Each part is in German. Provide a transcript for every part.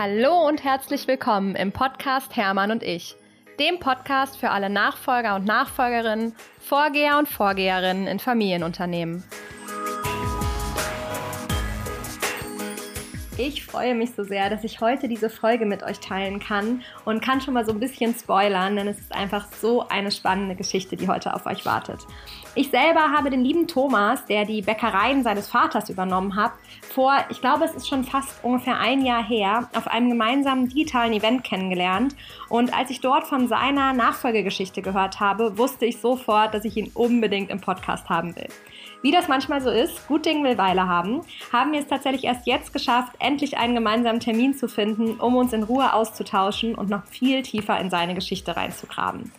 Hallo und herzlich willkommen im Podcast Hermann und ich, dem Podcast für alle Nachfolger und Nachfolgerinnen, Vorgeher und Vorgeherinnen in Familienunternehmen. Ich freue mich so sehr, dass ich heute diese Folge mit euch teilen kann und kann schon mal so ein bisschen spoilern, denn es ist einfach so eine spannende Geschichte, die heute auf euch wartet. Ich selber habe den lieben Thomas, der die Bäckereien seines Vaters übernommen hat, vor, ich glaube, es ist schon fast ungefähr ein Jahr her, auf einem gemeinsamen digitalen Event kennengelernt. Und als ich dort von seiner Nachfolgegeschichte gehört habe, wusste ich sofort, dass ich ihn unbedingt im Podcast haben will. Wie das manchmal so ist, gut Ding will Weile haben, haben wir es tatsächlich erst jetzt geschafft, endlich einen gemeinsamen Termin zu finden, um uns in Ruhe auszutauschen und noch viel tiefer in seine Geschichte reinzugraben.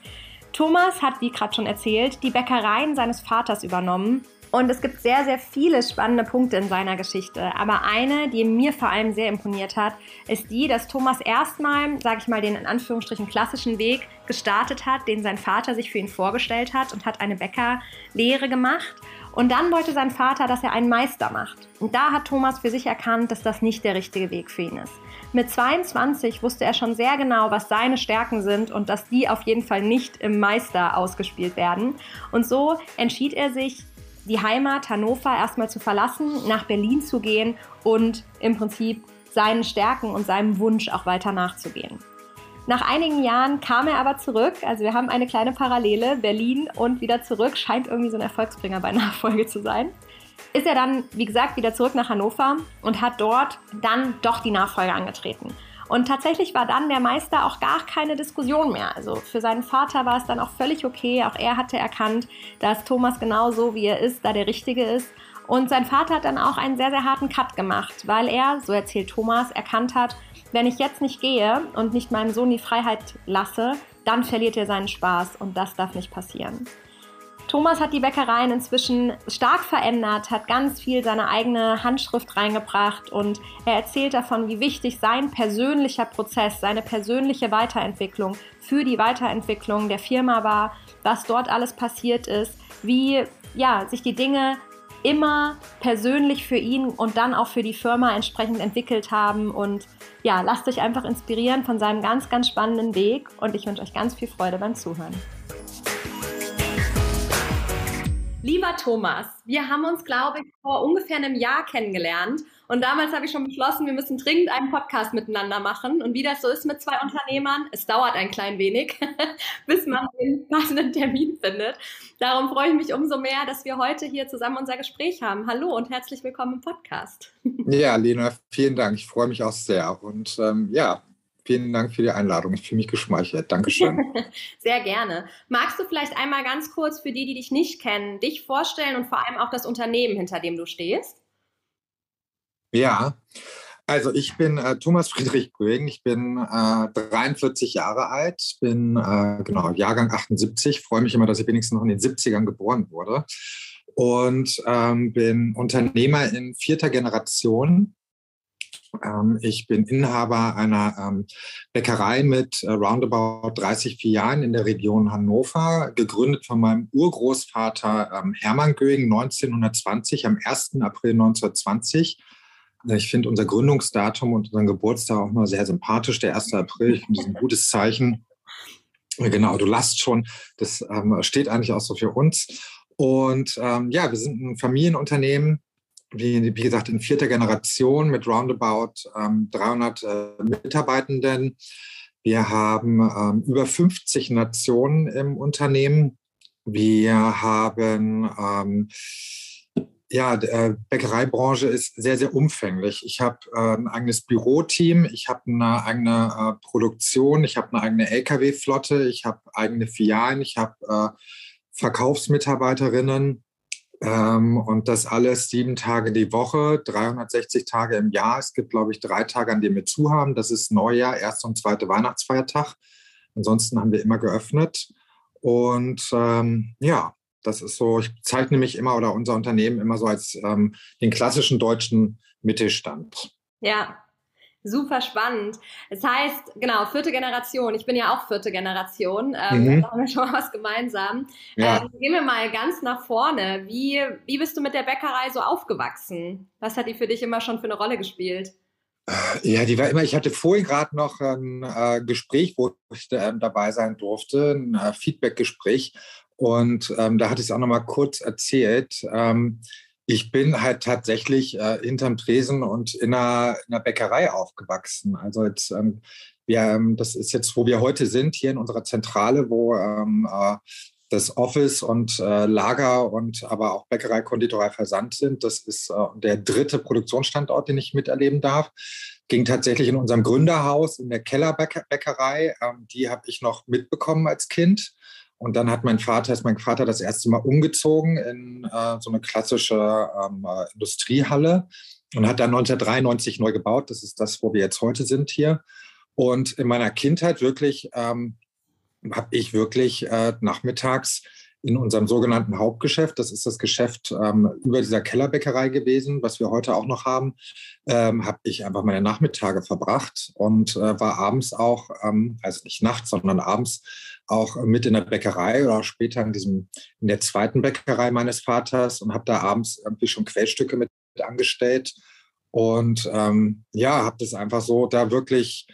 Thomas hat, wie gerade schon erzählt, die Bäckereien seines Vaters übernommen und es gibt sehr, sehr viele spannende Punkte in seiner Geschichte. Aber eine, die mir vor allem sehr imponiert hat, ist die, dass Thomas erstmal, sage ich mal, den in Anführungsstrichen klassischen Weg gestartet hat, den sein Vater sich für ihn vorgestellt hat und hat eine Bäckerlehre gemacht. Und dann wollte sein Vater, dass er einen Meister macht. Und da hat Thomas für sich erkannt, dass das nicht der richtige Weg für ihn ist. Mit 22 wusste er schon sehr genau, was seine Stärken sind und dass die auf jeden Fall nicht im Meister ausgespielt werden. Und so entschied er sich, die Heimat Hannover erstmal zu verlassen, nach Berlin zu gehen und im Prinzip seinen Stärken und seinem Wunsch auch weiter nachzugehen. Nach einigen Jahren kam er aber zurück. Also wir haben eine kleine Parallele. Berlin und wieder zurück scheint irgendwie so ein Erfolgsbringer bei Nachfolge zu sein. Ist er dann, wie gesagt, wieder zurück nach Hannover und hat dort dann doch die Nachfolge angetreten. Und tatsächlich war dann der Meister auch gar keine Diskussion mehr. Also für seinen Vater war es dann auch völlig okay. Auch er hatte erkannt, dass Thomas genau so, wie er ist, da der Richtige ist. Und sein Vater hat dann auch einen sehr, sehr harten Cut gemacht, weil er, so erzählt Thomas, erkannt hat, wenn ich jetzt nicht gehe und nicht meinem Sohn die Freiheit lasse, dann verliert er seinen Spaß und das darf nicht passieren. Thomas hat die Bäckereien inzwischen stark verändert, hat ganz viel seine eigene Handschrift reingebracht und er erzählt davon, wie wichtig sein persönlicher Prozess, seine persönliche Weiterentwicklung für die Weiterentwicklung der Firma war, was dort alles passiert ist, wie ja, sich die Dinge immer persönlich für ihn und dann auch für die Firma entsprechend entwickelt haben. Und ja, lasst euch einfach inspirieren von seinem ganz, ganz spannenden Weg und ich wünsche euch ganz viel Freude beim Zuhören. Lieber Thomas, wir haben uns, glaube ich, vor ungefähr einem Jahr kennengelernt. Und damals habe ich schon beschlossen, wir müssen dringend einen Podcast miteinander machen. Und wie das so ist mit zwei Unternehmern, es dauert ein klein wenig, bis man den passenden Termin findet. Darum freue ich mich umso mehr, dass wir heute hier zusammen unser Gespräch haben. Hallo und herzlich willkommen im Podcast. Ja, Lena, vielen Dank. Ich freue mich auch sehr. Und ähm, ja, Vielen Dank für die Einladung. Ich fühle mich geschmeichelt. Dankeschön. Sehr gerne. Magst du vielleicht einmal ganz kurz für die, die dich nicht kennen, dich vorstellen und vor allem auch das Unternehmen, hinter dem du stehst? Ja, also ich bin äh, Thomas Friedrich Grögen. Ich bin äh, 43 Jahre alt, bin äh, genau Jahrgang 78. Freue mich immer, dass ich wenigstens noch in den 70ern geboren wurde und ähm, bin Unternehmer in vierter Generation ich bin Inhaber einer ähm, Bäckerei mit äh, roundabout 30 Filialen in der Region Hannover, gegründet von meinem Urgroßvater ähm, Hermann Göing 1920, am 1. April 1920. Ich finde unser Gründungsdatum und unseren Geburtstag auch mal sehr sympathisch, der 1. April. Ich finde das ein gutes Zeichen. Genau, du lasst schon. Das ähm, steht eigentlich auch so für uns. Und ähm, ja, wir sind ein Familienunternehmen, wie, wie gesagt, in vierter Generation mit roundabout ähm, 300 äh, Mitarbeitenden. Wir haben ähm, über 50 Nationen im Unternehmen. Wir haben, ähm, ja, die äh, Bäckereibranche ist sehr, sehr umfänglich. Ich habe äh, ein eigenes Büroteam, ich habe eine eigene äh, Produktion, ich habe eine eigene Lkw-Flotte, ich habe eigene Filialen, ich habe äh, Verkaufsmitarbeiterinnen und das alles sieben Tage die Woche, 360 Tage im Jahr. Es gibt, glaube ich, drei Tage, an denen wir zu haben. Das ist Neujahr, erster und zweiter Weihnachtsfeiertag. Ansonsten haben wir immer geöffnet. Und ähm, ja, das ist so, ich zeichne mich immer oder unser Unternehmen immer so als ähm, den klassischen deutschen Mittelstand. Ja, Super spannend. Das heißt, genau, vierte Generation. Ich bin ja auch vierte Generation. Ähm, mhm. Da haben wir schon mal was gemeinsam. Ja. Ähm, gehen wir mal ganz nach vorne. Wie, wie bist du mit der Bäckerei so aufgewachsen? Was hat die für dich immer schon für eine Rolle gespielt? Ja, die war immer, ich hatte vorhin gerade noch ein äh, Gespräch, wo ich äh, dabei sein durfte, ein äh, Feedback-Gespräch. Und ähm, da hatte ich es auch noch mal kurz erzählt. Ähm, ich bin halt tatsächlich äh, hinterm Tresen und in einer, in einer Bäckerei aufgewachsen. Also jetzt, ähm, wir, ähm, das ist jetzt, wo wir heute sind, hier in unserer Zentrale, wo ähm, äh, das Office und äh, Lager und aber auch Bäckerei, Konditorei, Versand sind. Das ist äh, der dritte Produktionsstandort, den ich miterleben darf. Ging tatsächlich in unserem Gründerhaus in der Kellerbäckerei. Ähm, die habe ich noch mitbekommen als Kind. Und dann hat mein Vater, ist mein Vater das erste Mal umgezogen in äh, so eine klassische ähm, äh, Industriehalle und hat dann 1993 neu gebaut. Das ist das, wo wir jetzt heute sind hier. Und in meiner Kindheit wirklich ähm, habe ich wirklich äh, nachmittags in unserem sogenannten Hauptgeschäft, das ist das Geschäft ähm, über dieser Kellerbäckerei gewesen, was wir heute auch noch haben, ähm, habe ich einfach meine Nachmittage verbracht und äh, war abends auch, ähm, also nicht nachts, sondern abends auch mit in der Bäckerei oder später in diesem in der zweiten Bäckerei meines Vaters und habe da abends irgendwie schon Quellstücke mit angestellt und ähm, ja, habe das einfach so da wirklich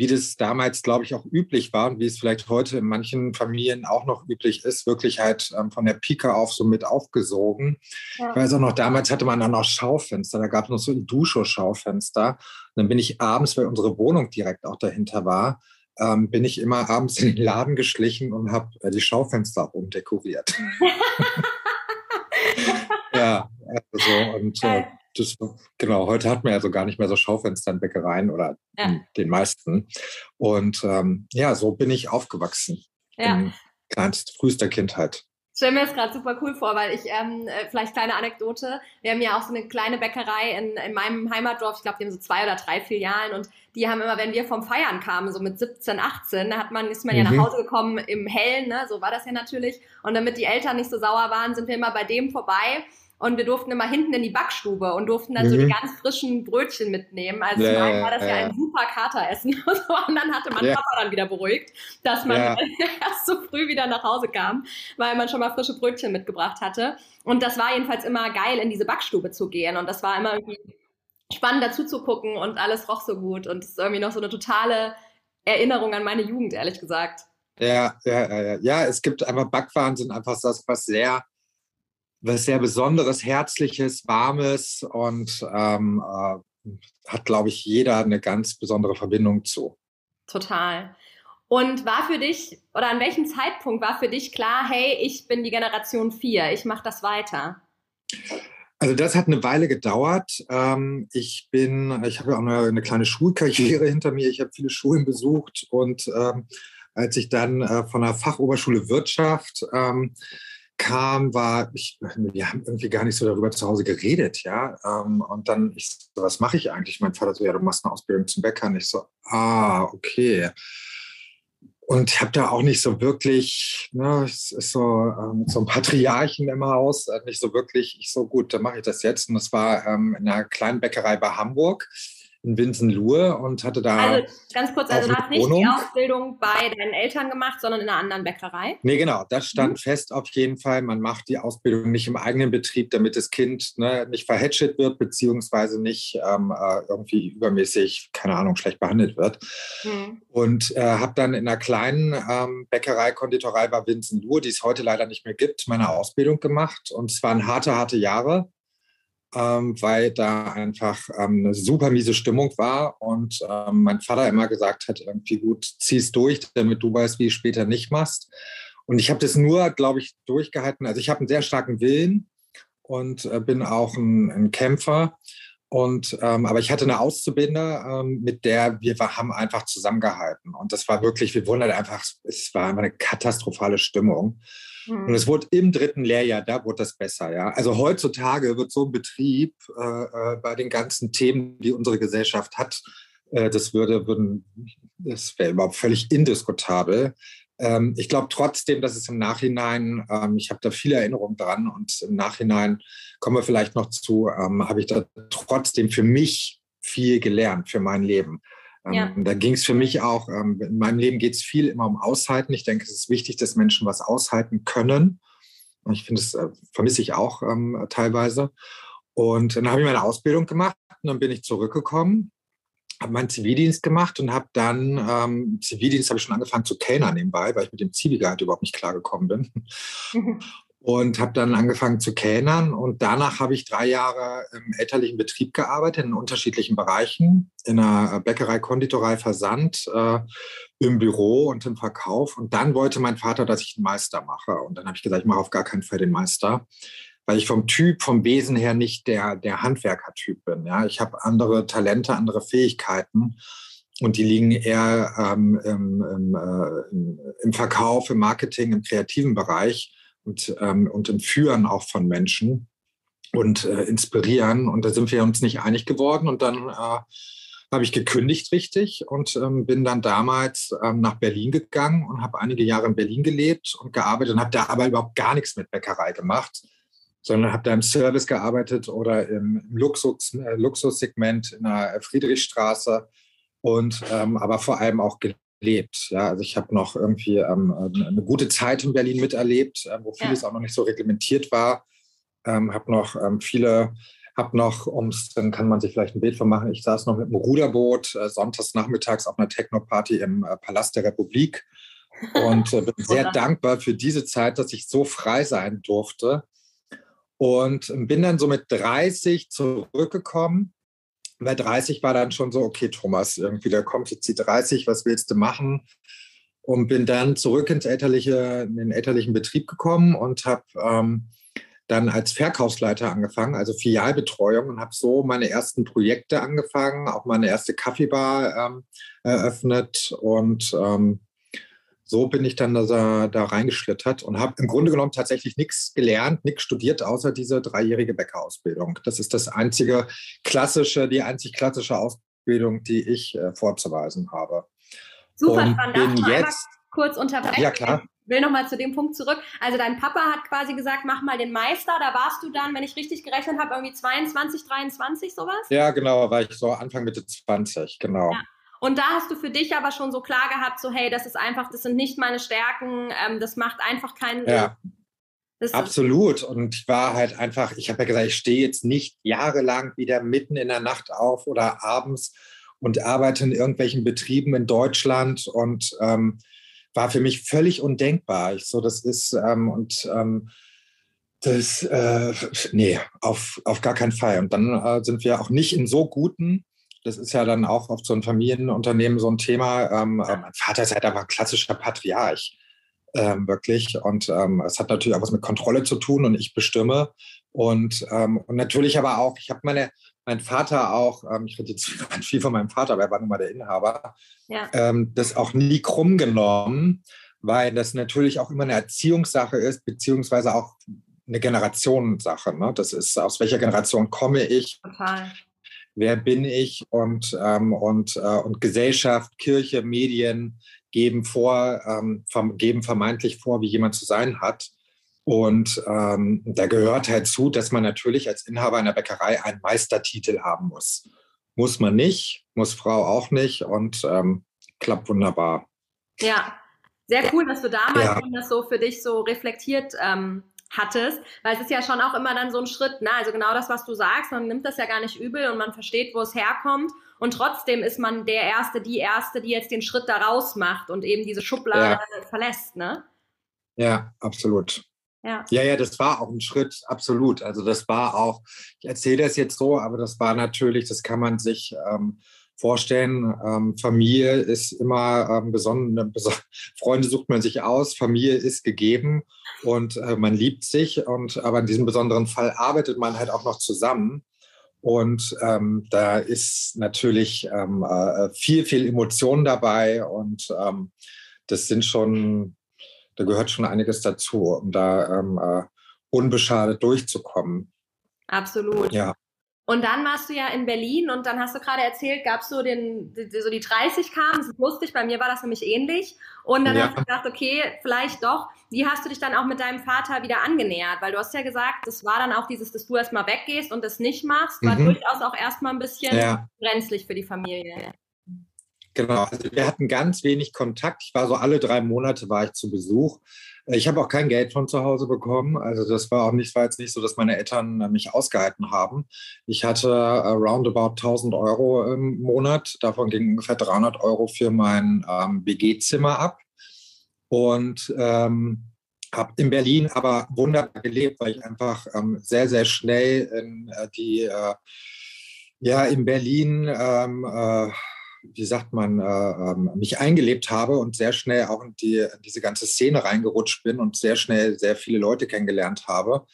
wie das damals, glaube ich, auch üblich war und wie es vielleicht heute in manchen Familien auch noch üblich ist, wirklich halt ähm, von der Pike auf so mit aufgesogen. Ja. Ich weiß auch noch, damals hatte man dann auch Schaufenster, da gab es noch so ein Dusche-Schaufenster. Dann bin ich abends, weil unsere Wohnung direkt auch dahinter war, ähm, bin ich immer abends in den Laden geschlichen und habe äh, die Schaufenster umdekoriert. ja, also und äh, das, genau, heute hat man ja so gar nicht mehr so Schaufenster in Bäckereien oder ja. den meisten. Und ähm, ja, so bin ich aufgewachsen. Ja. In kleinst, frühester Kindheit. Stelle mir das gerade super cool vor, weil ich, ähm, äh, vielleicht kleine Anekdote, wir haben ja auch so eine kleine Bäckerei in, in meinem Heimatdorf, ich glaube, die haben so zwei oder drei Filialen und die haben immer, wenn wir vom Feiern kamen, so mit 17, 18, da hat man, ist man mhm. ja nach mhm. Hause gekommen im Hellen, ne? so war das ja natürlich. Und damit die Eltern nicht so sauer waren, sind wir immer bei dem vorbei und wir durften immer hinten in die Backstube und durften dann mhm. so die mhm. ganz frischen Brötchen mitnehmen. Also ja, zum einen war das ja, ja ein super Kateressen und, so, und dann hatte man ja. Papa dann wieder beruhigt, dass man ja. erst so früh wieder nach Hause kam, weil man schon mal frische Brötchen mitgebracht hatte. Und das war jedenfalls immer geil, in diese Backstube zu gehen und das war immer irgendwie spannend dazu zu gucken und alles roch so gut und es ist irgendwie noch so eine totale Erinnerung an meine Jugend, ehrlich gesagt. Ja, ja, ja, ja. Es gibt einfach Backwaren sind einfach das, was sehr was sehr Besonderes, Herzliches, Warmes und ähm, äh, hat, glaube ich, jeder eine ganz besondere Verbindung zu. Total. Und war für dich, oder an welchem Zeitpunkt war für dich klar, hey, ich bin die Generation 4, ich mache das weiter? Also das hat eine Weile gedauert. Ähm, ich bin, ich habe ja auch eine, eine, kleine Schulkarriere hinter mir. Ich habe viele Schulen besucht und ähm, als ich dann äh, von der Fachoberschule Wirtschaft ähm, kam, war, ich, wir haben irgendwie gar nicht so darüber zu Hause geredet, ja. Ähm, und dann, ich so, was mache ich eigentlich? Mein Vater so, ja, du machst eine Ausbildung zum Bäcker. Und ich so, ah, okay. Und ich habe da auch nicht so wirklich, ne, es ist so, ähm, so ein Patriarchen im Haus, äh, nicht so wirklich, ich so, gut, dann mache ich das jetzt. Und das war ähm, in einer kleinen Bäckerei bei Hamburg in Winsenlohe und hatte da. Also ganz kurz, also du hast nicht Wohnung. die Ausbildung bei deinen Eltern gemacht, sondern in einer anderen Bäckerei? Nee, genau, das stand mhm. fest auf jeden Fall. Man macht die Ausbildung nicht im eigenen Betrieb, damit das Kind ne, nicht verhätschelt wird, beziehungsweise nicht ähm, äh, irgendwie übermäßig, keine Ahnung, schlecht behandelt wird. Mhm. Und äh, habe dann in einer kleinen ähm, Bäckerei, Konditorei bei Winsenlohe, die es heute leider nicht mehr gibt, meine Ausbildung gemacht. Und es waren harte, harte Jahre ähm, weil da einfach ähm, eine super miese Stimmung war und ähm, mein Vater immer gesagt hat, irgendwie gut, zieh's durch, damit du weißt, wie du später nicht machst. Und ich habe das nur, glaube ich, durchgehalten. Also ich habe einen sehr starken Willen und äh, bin auch ein, ein Kämpfer. Und ähm, aber ich hatte eine Auszubildende, ähm, mit der wir haben einfach zusammengehalten. Und das war wirklich, wir wurden halt einfach, es war einfach eine katastrophale Stimmung. Mhm. Und es wurde im dritten Lehrjahr, da wurde das besser. Ja? Also heutzutage wird so ein Betrieb äh, äh, bei den ganzen Themen, die unsere Gesellschaft hat, äh, das würde, würden, das wäre überhaupt völlig indiskutabel. Ähm, ich glaube trotzdem, dass es im Nachhinein, ähm, ich habe da viele Erinnerungen dran und im Nachhinein kommen wir vielleicht noch zu, ähm, habe ich da trotzdem für mich viel gelernt für mein Leben. Ähm, ja. Da ging es für mich auch, ähm, in meinem Leben geht es viel immer um Aushalten. Ich denke, es ist wichtig, dass Menschen was aushalten können. Und ich finde, das äh, vermisse ich auch ähm, teilweise. Und dann habe ich meine Ausbildung gemacht und dann bin ich zurückgekommen habe meinen Zivildienst gemacht und habe dann, ähm, Zivildienst habe ich schon angefangen zu kellnern nebenbei, weil ich mit dem Zivilgehalt überhaupt nicht klargekommen bin. Und habe dann angefangen zu kellnern und danach habe ich drei Jahre im elterlichen Betrieb gearbeitet, in unterschiedlichen Bereichen, in einer Bäckerei, Konditorei, Versand, äh, im Büro und im Verkauf. Und dann wollte mein Vater, dass ich einen Meister mache. Und dann habe ich gesagt, ich mache auf gar keinen Fall den Meister weil ich vom Typ, vom Wesen her nicht der, der Handwerker-Typ bin. Ja? Ich habe andere Talente, andere Fähigkeiten und die liegen eher ähm, im, im, äh, im, Verkauf, im Marketing, im kreativen Bereich und, ähm, und im Führen auch von Menschen und äh, inspirieren. Und da sind wir uns nicht einig geworden und dann äh, habe ich gekündigt richtig und ähm, bin dann damals ähm, nach Berlin gegangen und habe einige Jahre in Berlin gelebt und gearbeitet und habe da aber überhaupt gar nichts mit Bäckerei gemacht, sondern habe da im Service gearbeitet oder im Luxus, äh, Luxussegment in der Friedrichstraße und ähm, aber vor allem auch gelebt. Ja, also ich habe noch irgendwie ähm, eine gute Zeit in Berlin miterlebt, äh, wo vieles ja. auch noch nicht so reglementiert war. Ähm, habe noch ähm, viele, habe noch, ums, dann kann man sich vielleicht ein Bild von machen. Ich saß noch mit einem Ruderboot äh, sonntags nachmittags auf einer Techno-Party im äh, Palast der Republik und äh, bin sehr dankbar für diese Zeit, dass ich so frei sein durfte und bin dann so mit 30 zurückgekommen. Bei 30 war dann schon so, okay, Thomas, irgendwie, da kommt jetzt die 30, was willst du machen? Und bin dann zurück ins elterliche, in den elterlichen Betrieb gekommen und habe ähm, dann als Verkaufsleiter angefangen, also Filialbetreuung und habe so meine ersten Projekte angefangen, auch meine erste Kaffeebar ähm, eröffnet und ähm, so bin ich dann da, da reingeschlittert und habe im Grunde genommen tatsächlich nichts gelernt, nichts studiert, außer diese dreijährige Bäckerausbildung. Das ist das einzige klassische, die einzig klassische Ausbildung, die ich äh, vorzuweisen habe. Super und. Bin jetzt kurz unterbrechen? Ja, klar. Ich will nochmal zu dem Punkt zurück. Also dein Papa hat quasi gesagt, mach mal den Meister. Da warst du dann, wenn ich richtig gerechnet habe, irgendwie 22, 23 sowas? Ja, genau, war ich so Anfang Mitte 20, genau. Ja. Und da hast du für dich aber schon so klar gehabt, so hey, das ist einfach, das sind nicht meine Stärken, ähm, das macht einfach keinen Sinn. Ja. Das Absolut. Und ich war halt einfach, ich habe ja gesagt, ich stehe jetzt nicht jahrelang wieder mitten in der Nacht auf oder abends und arbeite in irgendwelchen Betrieben in Deutschland und ähm, war für mich völlig undenkbar. Ich so, das ist ähm, und ähm, das, äh, nee, auf, auf gar keinen Fall. Und dann äh, sind wir auch nicht in so guten das ist ja dann auch oft so ein Familienunternehmen so ein Thema. Ähm, äh, mein Vater ist halt einfach ein klassischer Patriarch, ähm, wirklich. Und ähm, es hat natürlich auch was mit Kontrolle zu tun und ich bestimme. Und, ähm, und natürlich aber auch, ich habe meine, mein Vater auch, ähm, ich rede jetzt viel von meinem Vater, aber er war nun mal der Inhaber, ja. Ähm, das auch nie krumm genommen, weil das natürlich auch immer eine Erziehungssache ist, beziehungsweise auch eine Generationensache. Ne? Das ist, aus welcher Generation komme ich? Total wer bin ich und, ähm, und, äh, und Gesellschaft, Kirche, Medien geben vor, ähm, geben vermeintlich vor, wie jemand zu sein hat. Und ähm, da gehört halt zu, dass man natürlich als Inhaber einer Bäckerei einen Meistertitel haben muss. Muss man nicht, muss Frau auch nicht und ähm, klappt wunderbar. Ja, sehr cool, dass du damals ja. das so für dich so reflektiert ähm, hattest, weil es ist ja schon auch immer dann so ein Schritt, ne? Also genau das, was du sagst, man nimmt das ja gar nicht übel und man versteht, wo es herkommt und trotzdem ist man der Erste, die Erste, die jetzt den Schritt da raus macht und eben diese Schublade ja. verlässt, ne? Ja, absolut. Ja. ja, ja, das war auch ein Schritt, absolut. Also das war auch, ich erzähle das jetzt so, aber das war natürlich, das kann man sich ähm, vorstellen. Ähm, Familie ist immer ähm, besondere, Freunde sucht man sich aus, Familie ist gegeben und äh, man liebt sich. Und aber in diesem besonderen Fall arbeitet man halt auch noch zusammen. Und ähm, da ist natürlich ähm, äh, viel, viel Emotion dabei und ähm, das sind schon, da gehört schon einiges dazu, um da ähm, äh, unbeschadet durchzukommen. Absolut. Ja. Und dann warst du ja in Berlin und dann hast du gerade erzählt, gab es so den, so die 30 kamen, das ist lustig, bei mir war das nämlich ähnlich. Und dann ja. hast du gedacht, okay, vielleicht doch. Wie hast du dich dann auch mit deinem Vater wieder angenähert? Weil du hast ja gesagt, das war dann auch dieses, dass du erstmal weggehst und das nicht machst, war mhm. durchaus auch erstmal ein bisschen ja. brenzlig für die Familie. Genau, also wir hatten ganz wenig Kontakt. Ich war so alle drei Monate war ich zu Besuch. Ich habe auch kein Geld von zu Hause bekommen. Also das war auch nicht, war jetzt nicht so, dass meine Eltern mich ausgehalten haben. Ich hatte roundabout 1000 Euro im Monat. Davon ging ungefähr 300 Euro für mein ähm, WG-Zimmer ab. Und ähm, habe in Berlin aber wunderbar gelebt, weil ich einfach ähm, sehr, sehr schnell in äh, die, äh, ja, in Berlin, ähm, äh, wie sagt man, äh, ähm, mich eingelebt habe und sehr schnell auch in, die, in diese ganze Szene reingerutscht bin und sehr schnell sehr viele Leute kennengelernt habe.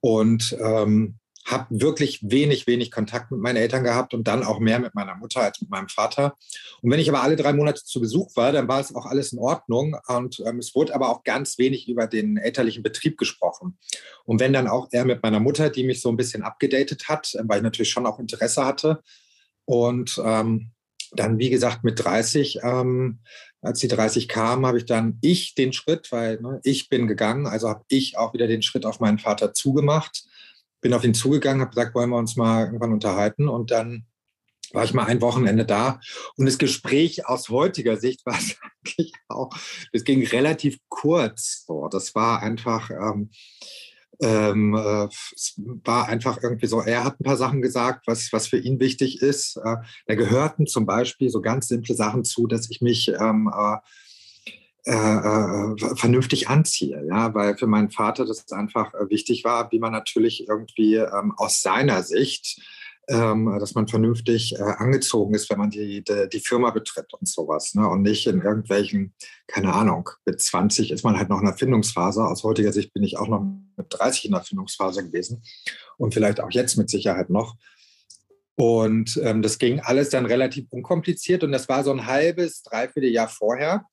Und ähm, habe wirklich wenig, wenig Kontakt mit meinen Eltern gehabt und dann auch mehr mit meiner Mutter als mit meinem Vater. Und wenn ich aber alle drei Monate zu Besuch war, dann war es auch alles in Ordnung. Und ähm, es wurde aber auch ganz wenig über den elterlichen Betrieb gesprochen. Und wenn dann auch eher mit meiner Mutter, die mich so ein bisschen abgedatet hat, weil ich natürlich schon auch Interesse hatte. Und ähm, dann, wie gesagt, mit 30, ähm, als die 30 kamen, habe ich dann ich den Schritt, weil ne, ich bin gegangen, also habe ich auch wieder den Schritt auf meinen Vater zugemacht bin auf ihn zugegangen, habe gesagt, wollen wir uns mal irgendwann unterhalten und dann war ich mal ein Wochenende da und das Gespräch aus heutiger Sicht war es eigentlich auch, das ging relativ kurz. So, das war einfach, ähm, ähm, äh, es war einfach irgendwie so, er hat ein paar Sachen gesagt, was, was für ihn wichtig ist. Äh, da gehörten zum Beispiel so ganz simple Sachen zu, dass ich mich ähm, äh, äh, äh, vernünftig anziehe, ja, weil für meinen Vater das einfach wichtig war, wie man natürlich irgendwie ähm, aus seiner Sicht, ähm, dass man vernünftig äh, angezogen ist, wenn man die, die, die, Firma betritt und sowas, ne? und nicht in irgendwelchen, keine Ahnung, mit 20 ist man halt noch in der Findungsphase. Aus heutiger Sicht bin ich auch noch mit 30 in der Findungsphase gewesen und vielleicht auch jetzt mit Sicherheit noch. Und ähm, das ging alles dann relativ unkompliziert und das war so ein halbes, dreiviertel Jahr vorher.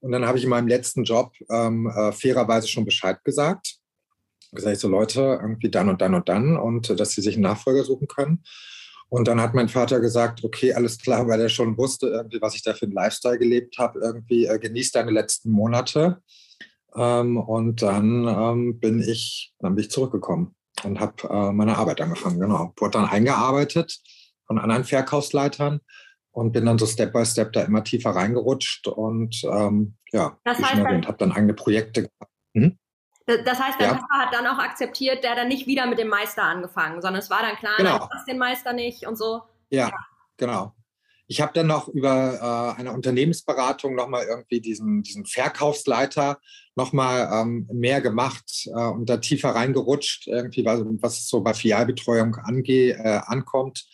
Und dann habe ich in meinem letzten Job ähm, äh, fairerweise schon Bescheid gesagt. Gesagt, ich so Leute, irgendwie dann und dann und dann und äh, dass sie sich einen Nachfolger suchen können. Und dann hat mein Vater gesagt, okay, alles klar, weil er schon wusste, irgendwie, was ich da für einen Lifestyle gelebt habe, irgendwie äh, genießt deine letzten Monate. Ähm, und dann ähm, bin ich, dann bin ich zurückgekommen und habe äh, meine Arbeit angefangen, genau. Wurde dann eingearbeitet von anderen Verkaufsleitern und bin dann so Step by Step da immer tiefer reingerutscht und ähm, ja, das heißt, habe dann eigene Projekte gehabt. Hm? Das heißt, dein ja. Papa hat dann auch akzeptiert, der dann nicht wieder mit dem Meister angefangen, sondern es war dann klar, genau. du hast den Meister nicht und so. Ja, ja. genau. Ich habe dann noch über äh, eine Unternehmensberatung nochmal irgendwie diesen, diesen Verkaufsleiter nochmal ähm, mehr gemacht äh, und da tiefer reingerutscht, irgendwie, was, was so bei Filialbetreuung ange, äh, ankommt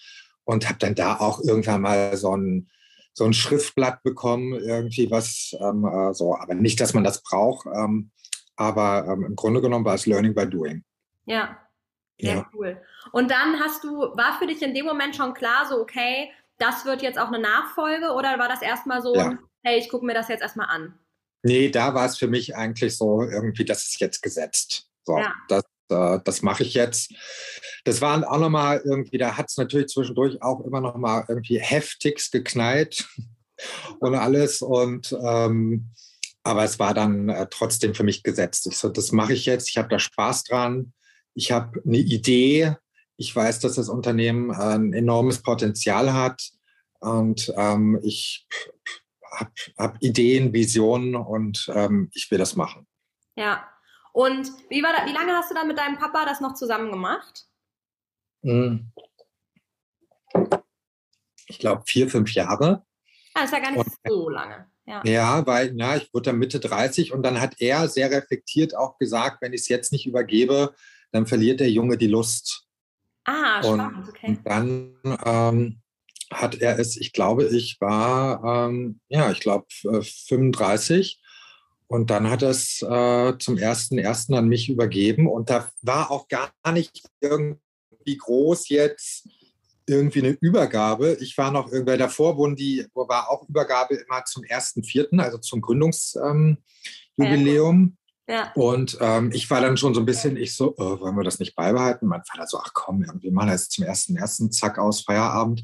und habe dann da auch irgendwann mal so ein, so ein Schriftblatt bekommen, irgendwie was ähm, äh, so, aber nicht, dass man das braucht, ähm, aber ähm, im Grunde genommen war es Learning by Doing. Ja, sehr ja. cool. Und dann hast du, war für dich in dem Moment schon klar, so, okay, das wird jetzt auch eine Nachfolge oder war das erstmal so, ja. hey, ich gucke mir das jetzt erstmal an? Nee, da war es für mich eigentlich so irgendwie, das ist jetzt gesetzt. So, ja. das, äh, das mache ich jetzt. Das war auch nochmal irgendwie, da hat es natürlich zwischendurch auch immer nochmal irgendwie heftigst geknallt und alles. Und ähm, aber es war dann äh, trotzdem für mich gesetzt. Ich so, das mache ich jetzt, ich habe da Spaß dran, ich habe eine Idee, ich weiß, dass das Unternehmen äh, ein enormes Potenzial hat und ähm, ich habe hab Ideen, Visionen und ähm, ich will das machen. Ja. Und wie, war da, wie lange hast du dann mit deinem Papa das noch zusammen gemacht? Hm. Ich glaube, vier, fünf Jahre. Ah, das war gar nicht und, so lange. Ja. ja, weil ja, ich wurde dann Mitte 30 und dann hat er sehr reflektiert auch gesagt, wenn ich es jetzt nicht übergebe, dann verliert der Junge die Lust. Ah, spannend, und, okay. Und dann ähm, hat er es, ich glaube, ich war, ähm, ja, ich glaube, 35 und dann hat er es äh, zum ersten ersten an mich übergeben und da war auch gar nicht irgendwie wie groß jetzt irgendwie eine Übergabe. Ich war noch irgendwer davor, wurden die, war auch Übergabe immer zum ersten Vierten, also zum Gründungsjubiläum. Ähm, ja. Und ähm, ich war dann schon so ein bisschen, ich so, oh, wollen wir das nicht beibehalten? Mein Vater so, ach komm, irgendwie machen wir das zum ersten ersten, zack aus Feierabend.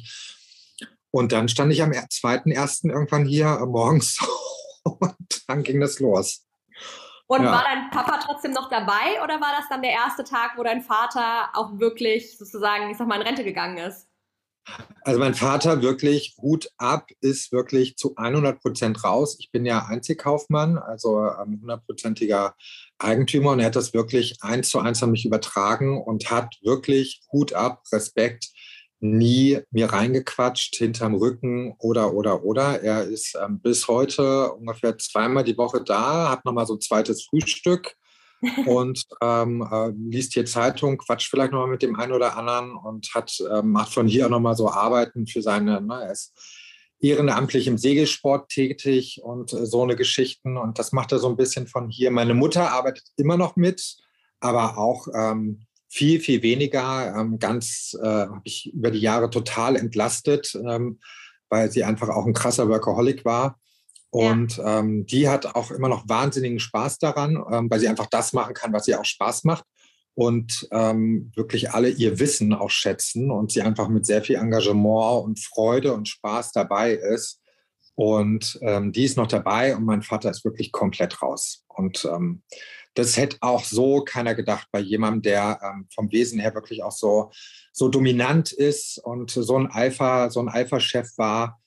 Und dann stand ich am zweiten ersten irgendwann hier äh, morgens und dann ging das los. Und ja. war dein Papa trotzdem noch dabei oder war das dann der erste Tag, wo dein Vater auch wirklich sozusagen, ich sag mal, in Rente gegangen ist? Also mein Vater wirklich Hut ab, ist wirklich zu 100 Prozent raus. Ich bin ja Einzelkaufmann, also hundertprozentiger Eigentümer und er hat das wirklich eins zu eins an mich übertragen und hat wirklich Hut ab, Respekt, nie mir reingequatscht hinterm Rücken oder oder oder. Er ist ähm, bis heute ungefähr zweimal die Woche da, hat nochmal so ein zweites Frühstück und ähm, äh, liest hier Zeitung, quatscht vielleicht nochmal mit dem einen oder anderen und hat, äh, macht von hier auch nochmal so Arbeiten für seine, ne, er ist ehrenamtlich im Segelsport tätig und äh, so eine Geschichten. Und das macht er so ein bisschen von hier. Meine Mutter arbeitet immer noch mit, aber auch ähm, viel, viel weniger. Ähm, ganz äh, habe ich über die Jahre total entlastet, ähm, weil sie einfach auch ein krasser Workaholic war. Und ja. ähm, die hat auch immer noch wahnsinnigen Spaß daran, ähm, weil sie einfach das machen kann, was ihr auch Spaß macht. Und ähm, wirklich alle ihr Wissen auch schätzen und sie einfach mit sehr viel Engagement und Freude und Spaß dabei ist. Und ähm, die ist noch dabei und mein Vater ist wirklich komplett raus. Und ähm, das hätte auch so keiner gedacht bei jemandem, der ähm, vom Wesen her wirklich auch so, so dominant ist und so ein Alpha, so ein Alpha-Chef war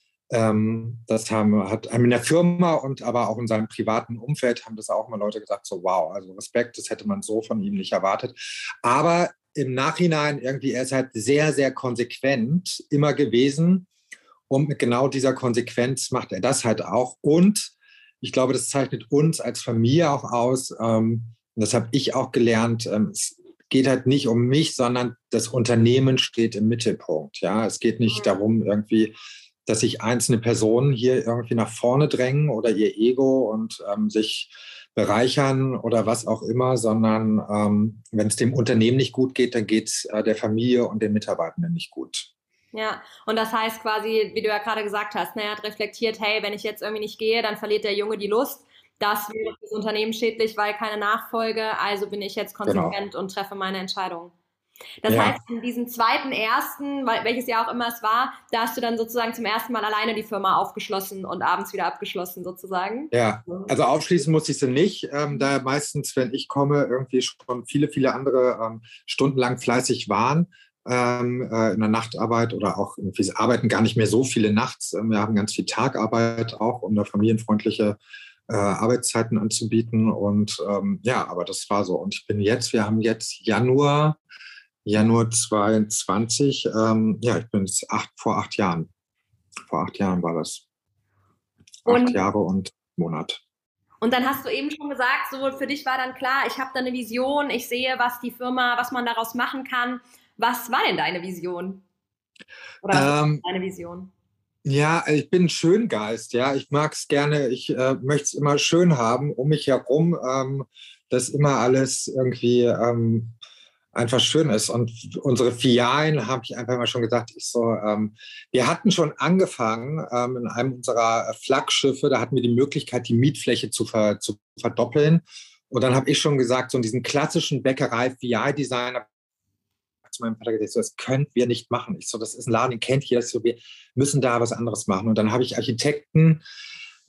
das haben, hat in der Firma und aber auch in seinem privaten Umfeld haben das auch mal Leute gesagt, so wow, also Respekt, das hätte man so von ihm nicht erwartet. Aber im Nachhinein irgendwie, er ist halt sehr, sehr konsequent immer gewesen. Und mit genau dieser Konsequenz macht er das halt auch. Und ich glaube, das zeichnet uns als Familie auch aus. Ähm, und das habe ich auch gelernt. Ähm, es geht halt nicht um mich, sondern das Unternehmen steht im Mittelpunkt. Ja, es geht nicht darum, irgendwie dass sich einzelne Personen hier irgendwie nach vorne drängen oder ihr Ego und ähm, sich bereichern oder was auch immer, sondern ähm, wenn es dem Unternehmen nicht gut geht, dann geht es äh, der Familie und den Mitarbeitenden nicht gut. Ja, und das heißt quasi, wie du ja gerade gesagt hast, ne, er hat reflektiert, hey, wenn ich jetzt irgendwie nicht gehe, dann verliert der Junge die Lust. Das wäre für das Unternehmen schädlich, weil keine Nachfolge. Also bin ich jetzt genau. konsequent genau. und treffe meine Entscheidung. Das ja. heißt, in diesem zweiten ersten, welches Jahr auch immer es war, da hast du dann sozusagen zum ersten Mal alleine die Firma aufgeschlossen und abends wieder abgeschlossen sozusagen. Ja, also aufschließen musste ich sie nicht, ähm, da meistens, wenn ich komme, irgendwie schon viele, viele andere ähm, stundenlang fleißig waren. Ähm, äh, in der Nachtarbeit oder auch wir arbeiten gar nicht mehr so viele nachts. Ähm, wir haben ganz viel Tagarbeit auch, um da familienfreundliche äh, Arbeitszeiten anzubieten. Und ähm, ja, aber das war so. Und ich bin jetzt, wir haben jetzt Januar Januar 22. Ähm, ja, ich bin jetzt acht, vor acht Jahren. Vor acht Jahren war das. Acht und, Jahre und Monat. Und dann hast du eben schon gesagt, so für dich war dann klar, ich habe da eine Vision, ich sehe, was die Firma, was man daraus machen kann. Was war denn deine Vision? Oder was ähm, deine Vision? Ja, ich bin ein Schöngeist, ja. Ich mag es gerne, ich äh, möchte es immer schön haben, um mich herum, ähm, dass immer alles irgendwie ähm, einfach schön ist. Und unsere Filialen, habe ich einfach mal schon gesagt, ich so, ähm, wir hatten schon angefangen ähm, in einem unserer Flaggschiffe, da hatten wir die Möglichkeit, die Mietfläche zu, ver, zu verdoppeln. Und dann habe ich schon gesagt, so diesen klassischen Bäckerei-Filialdesigner zu meinem Vater gesagt, so, das können wir nicht machen. Ich so, das ist ein Laden, den kennt jeder, so, wir müssen da was anderes machen. Und dann habe ich Architekten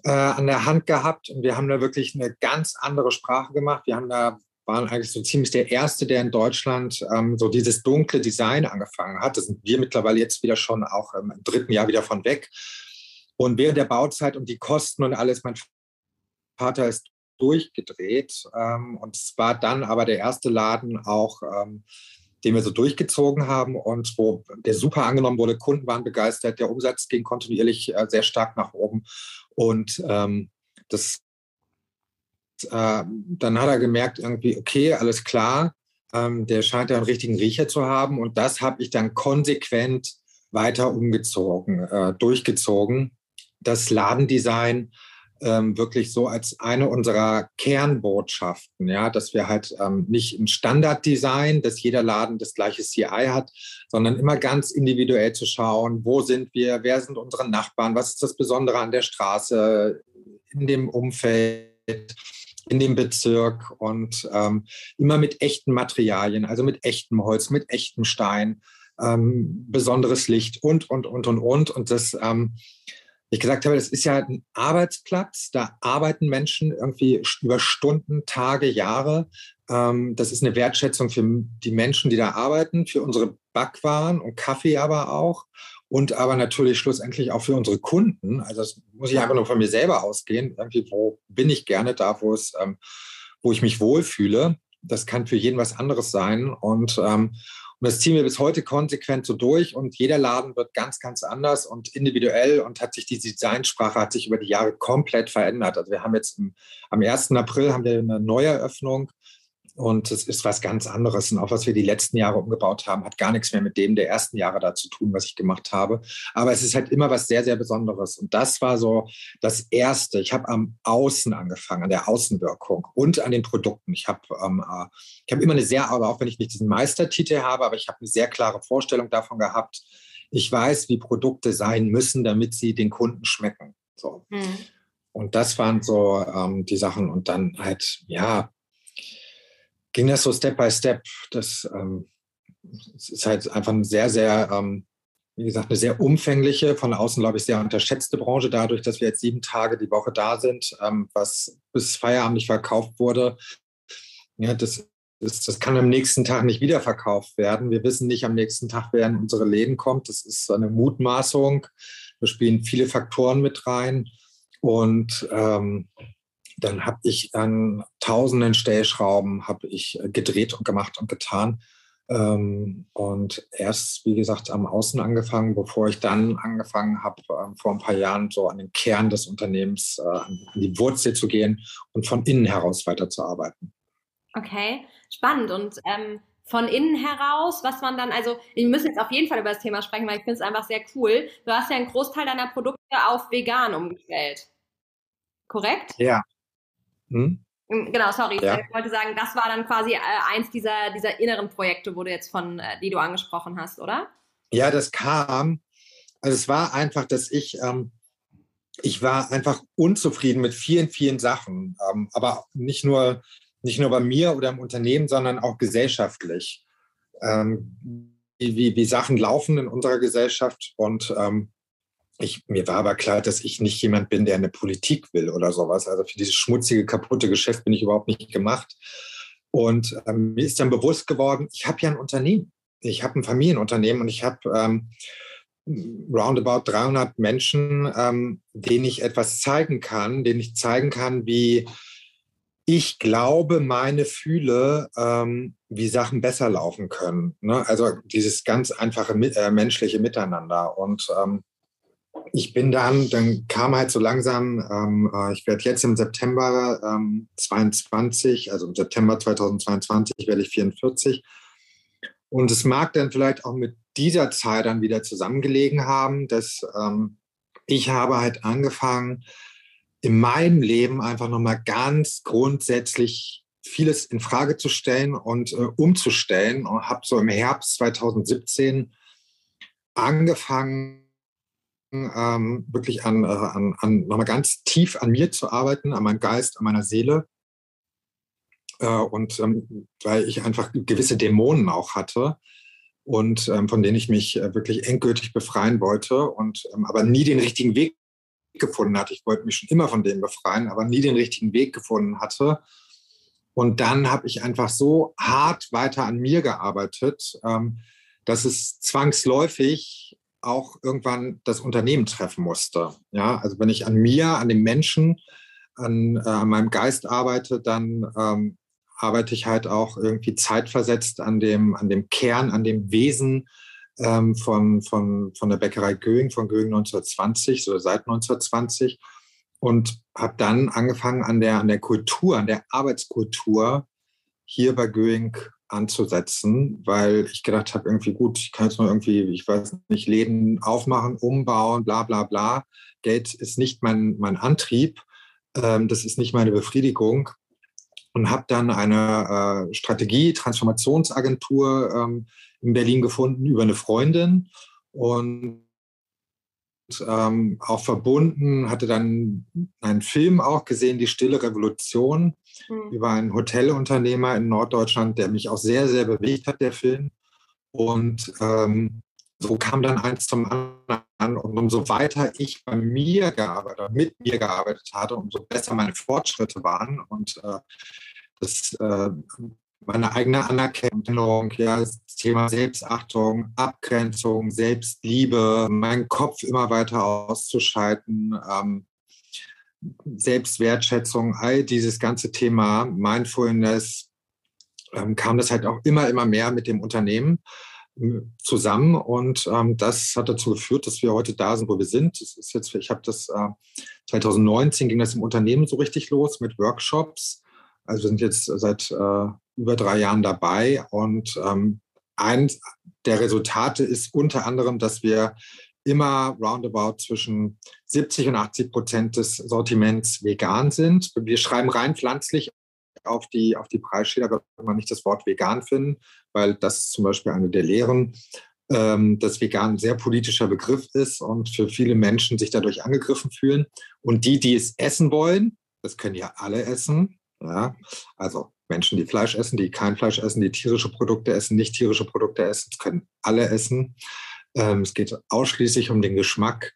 äh, an der Hand gehabt und wir haben da wirklich eine ganz andere Sprache gemacht. Wir haben da waren eigentlich so ziemlich der Erste, der in Deutschland ähm, so dieses dunkle Design angefangen hat. Das sind wir mittlerweile jetzt wieder schon auch im dritten Jahr wieder von weg. Und während der Bauzeit und die Kosten und alles, mein Vater ist durchgedreht. Ähm, und es war dann aber der erste Laden auch, ähm, den wir so durchgezogen haben und wo der super angenommen wurde. Kunden waren begeistert, der Umsatz ging kontinuierlich äh, sehr stark nach oben. Und ähm, das äh, dann hat er gemerkt, irgendwie, okay, alles klar, ähm, der scheint ja einen richtigen Riecher zu haben. Und das habe ich dann konsequent weiter umgezogen, äh, durchgezogen. Das Ladendesign ähm, wirklich so als eine unserer Kernbotschaften, ja, dass wir halt ähm, nicht ein Standarddesign, dass jeder Laden das gleiche CI hat, sondern immer ganz individuell zu schauen, wo sind wir, wer sind unsere Nachbarn, was ist das Besondere an der Straße, in dem Umfeld in dem Bezirk und ähm, immer mit echten Materialien, also mit echtem Holz, mit echtem Stein, ähm, besonderes Licht und, und, und, und, und. Und das, ähm, ich gesagt habe, das ist ja ein Arbeitsplatz, da arbeiten Menschen irgendwie über Stunden, Tage, Jahre. Ähm, das ist eine Wertschätzung für die Menschen, die da arbeiten, für unsere Backwaren und Kaffee aber auch. Und aber natürlich schlussendlich auch für unsere Kunden. Also das muss ich einfach nur von mir selber ausgehen. Irgendwie, wo bin ich gerne da, wo es, ähm, wo ich mich wohlfühle. Das kann für jeden was anderes sein. Und, ähm, und das ziehen wir bis heute konsequent so durch. Und jeder Laden wird ganz, ganz anders und individuell und hat sich die Designsprache hat sich über die Jahre komplett verändert. Also wir haben jetzt im, am 1. April haben wir eine Neueröffnung und es ist was ganz anderes. Und auch was wir die letzten Jahre umgebaut haben, hat gar nichts mehr mit dem der ersten Jahre da zu tun, was ich gemacht habe. Aber es ist halt immer was sehr, sehr Besonderes. Und das war so das Erste. Ich habe am Außen angefangen, an der Außenwirkung und an den Produkten. Ich habe ähm, äh, ich hab immer eine sehr, aber auch wenn ich nicht diesen Meistertitel habe, aber ich habe eine sehr klare Vorstellung davon gehabt. Ich weiß, wie Produkte sein müssen, damit sie den Kunden schmecken. So. Hm. Und das waren so ähm, die Sachen. Und dann halt, ja, ging das so Step by Step. Das ähm, ist halt einfach eine sehr, sehr, ähm, wie gesagt, eine sehr umfängliche, von außen, glaube ich, sehr unterschätzte Branche, dadurch, dass wir jetzt sieben Tage die Woche da sind, ähm, was bis Feierabend nicht verkauft wurde. Ja, das, das, das kann am nächsten Tag nicht wieder verkauft werden. Wir wissen nicht am nächsten Tag, wer in unsere Läden kommt. Das ist eine Mutmaßung. Da spielen viele Faktoren mit rein. Und ähm, dann habe ich an tausenden Stellschrauben habe ich äh, gedreht und gemacht und getan. Ähm, und erst, wie gesagt, am Außen angefangen, bevor ich dann angefangen habe, ähm, vor ein paar Jahren so an den Kern des Unternehmens, äh, an die Wurzel zu gehen und von innen heraus weiterzuarbeiten. Okay, spannend. Und ähm, von innen heraus, was man dann, also wir müssen jetzt auf jeden Fall über das Thema sprechen, weil ich finde es einfach sehr cool. Du hast ja einen Großteil deiner Produkte auf vegan umgestellt. Korrekt? Ja, hm? hm? Genau, sorry. Ja. Ich wollte sagen, das war dann quasi äh, eins dieser, dieser inneren Projekte, wo du jetzt von, äh, die du angesprochen hast, oder? Ja, das kam. Also es war einfach, dass ich, ähm, ich war einfach unzufrieden mit vielen, vielen Sachen. Ähm, aber nicht nur, nicht nur bei mir oder im Unternehmen, sondern auch gesellschaftlich. Ähm, wie, wie Sachen laufen in unserer Gesellschaft. Und ähm, ich, mir war aber klar, dass ich nicht jemand bin, der eine Politik will oder sowas. Also für dieses schmutzige, kaputte Geschäft bin ich überhaupt nicht gemacht. Und ähm, mir ist dann bewusst geworden, ich habe ja ein Unternehmen. Ich habe ein Familienunternehmen und ich habe ähm, roundabout 300 Menschen, ähm, denen ich etwas zeigen kann, denen ich zeigen kann, wie ich glaube, meine fühle, ähm, wie Sachen besser laufen können. Ne? Also dieses ganz einfache äh, menschliche Miteinander. Und ähm, ich bin dann, dann kam halt so langsam, ähm, äh, ich werde jetzt im September ähm, 22, also im September 2022 werde ich 44. Und es mag dann vielleicht auch mit dieser Zeit dann wieder zusammengelegen haben, dass ähm, ich habe halt angefangen, in meinem Leben einfach nochmal ganz grundsätzlich vieles in Frage zu stellen und äh, umzustellen und habe so im Herbst 2017 angefangen, ähm, wirklich an, äh, an, an nochmal ganz tief an mir zu arbeiten, an meinem Geist, an meiner Seele. Äh, und ähm, weil ich einfach gewisse Dämonen auch hatte und ähm, von denen ich mich äh, wirklich endgültig befreien wollte und ähm, aber nie den richtigen Weg gefunden hatte. Ich wollte mich schon immer von denen befreien, aber nie den richtigen Weg gefunden hatte. Und dann habe ich einfach so hart weiter an mir gearbeitet, ähm, dass es zwangsläufig auch irgendwann das Unternehmen treffen musste. Ja, also wenn ich an mir, an dem Menschen, an, äh, an meinem Geist arbeite, dann ähm, arbeite ich halt auch irgendwie zeitversetzt an dem, an dem Kern, an dem Wesen ähm, von, von, von der Bäckerei Göing, von Göing 1920, so seit 1920. Und habe dann angefangen an der, an der Kultur, an der Arbeitskultur hier bei Göing anzusetzen, weil ich gedacht habe, irgendwie gut, ich kann jetzt mal irgendwie, ich weiß nicht, Läden aufmachen, umbauen, bla bla bla. Geld ist nicht mein, mein Antrieb, ähm, das ist nicht meine Befriedigung. Und habe dann eine äh, Strategie, Transformationsagentur ähm, in Berlin gefunden über eine Freundin und ähm, auch verbunden, hatte dann einen Film auch gesehen, Die Stille Revolution, mhm. über einen Hotelunternehmer in Norddeutschland, der mich auch sehr, sehr bewegt hat, der Film. Und ähm, so kam dann eins zum anderen. Und umso weiter ich bei mir gearbeitet, mit mir gearbeitet hatte, umso besser meine Fortschritte waren. Und äh, das äh, meine eigene Anerkennung, ja, das Thema Selbstachtung, Abgrenzung, Selbstliebe, meinen Kopf immer weiter auszuschalten, ähm, Selbstwertschätzung, all dieses ganze Thema Mindfulness, ähm, kam das halt auch immer, immer mehr mit dem Unternehmen ähm, zusammen und ähm, das hat dazu geführt, dass wir heute da sind, wo wir sind. Das ist jetzt, ich habe das äh, 2019 ging das im Unternehmen so richtig los mit Workshops. Also wir sind jetzt seit äh, über drei Jahren dabei und ähm, eins der Resultate ist unter anderem, dass wir immer roundabout zwischen 70 und 80 Prozent des Sortiments vegan sind. Wir schreiben rein pflanzlich auf die, auf die Preisschilder, wird man nicht das Wort vegan finden, weil das zum Beispiel eine der Lehren, ähm, dass vegan ein sehr politischer Begriff ist und für viele Menschen sich dadurch angegriffen fühlen. Und die, die es essen wollen, das können ja alle essen, ja, also Menschen, die Fleisch essen, die kein Fleisch essen, die tierische Produkte essen, nicht tierische Produkte essen, das können alle essen. Ähm, es geht ausschließlich um den Geschmack.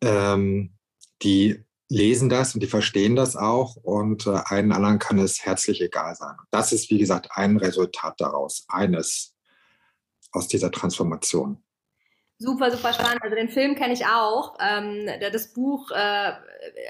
Ähm, die lesen das und die verstehen das auch und äh, allen anderen kann es herzlich egal sein. Das ist, wie gesagt, ein Resultat daraus, eines aus dieser Transformation. Super, super spannend. Also den Film kenne ich auch. Ähm, das Buch äh,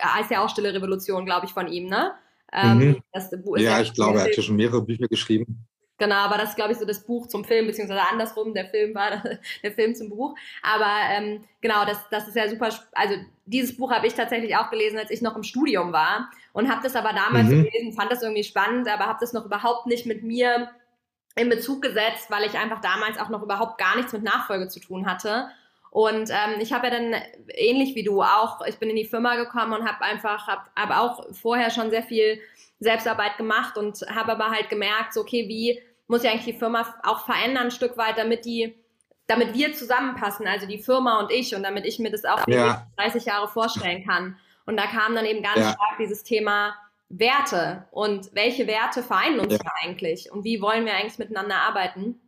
heißt ja auch Stille Revolution, glaube ich, von ihm, ne? Ähm, mhm. ja, ja, ich glaube, er hat schon mehrere Bücher geschrieben. Genau, aber das ist, glaube ich, so das Buch zum Film, beziehungsweise andersrum, der Film war der Film zum Buch. Aber ähm, genau, das, das ist ja super, also dieses Buch habe ich tatsächlich auch gelesen, als ich noch im Studium war und habe das aber damals mhm. gelesen, fand das irgendwie spannend, aber habe das noch überhaupt nicht mit mir in Bezug gesetzt, weil ich einfach damals auch noch überhaupt gar nichts mit Nachfolge zu tun hatte. Und ähm, ich habe ja dann ähnlich wie du auch, ich bin in die Firma gekommen und habe einfach, habe hab auch vorher schon sehr viel Selbstarbeit gemacht und habe aber halt gemerkt, so, okay, wie muss ich eigentlich die Firma auch verändern ein Stück weit, damit die, damit wir zusammenpassen, also die Firma und ich und damit ich mir das auch ja. 30 Jahre vorstellen kann. Und da kam dann eben ganz ja. stark dieses Thema Werte und welche Werte vereinen uns ja. da eigentlich und wie wollen wir eigentlich miteinander arbeiten.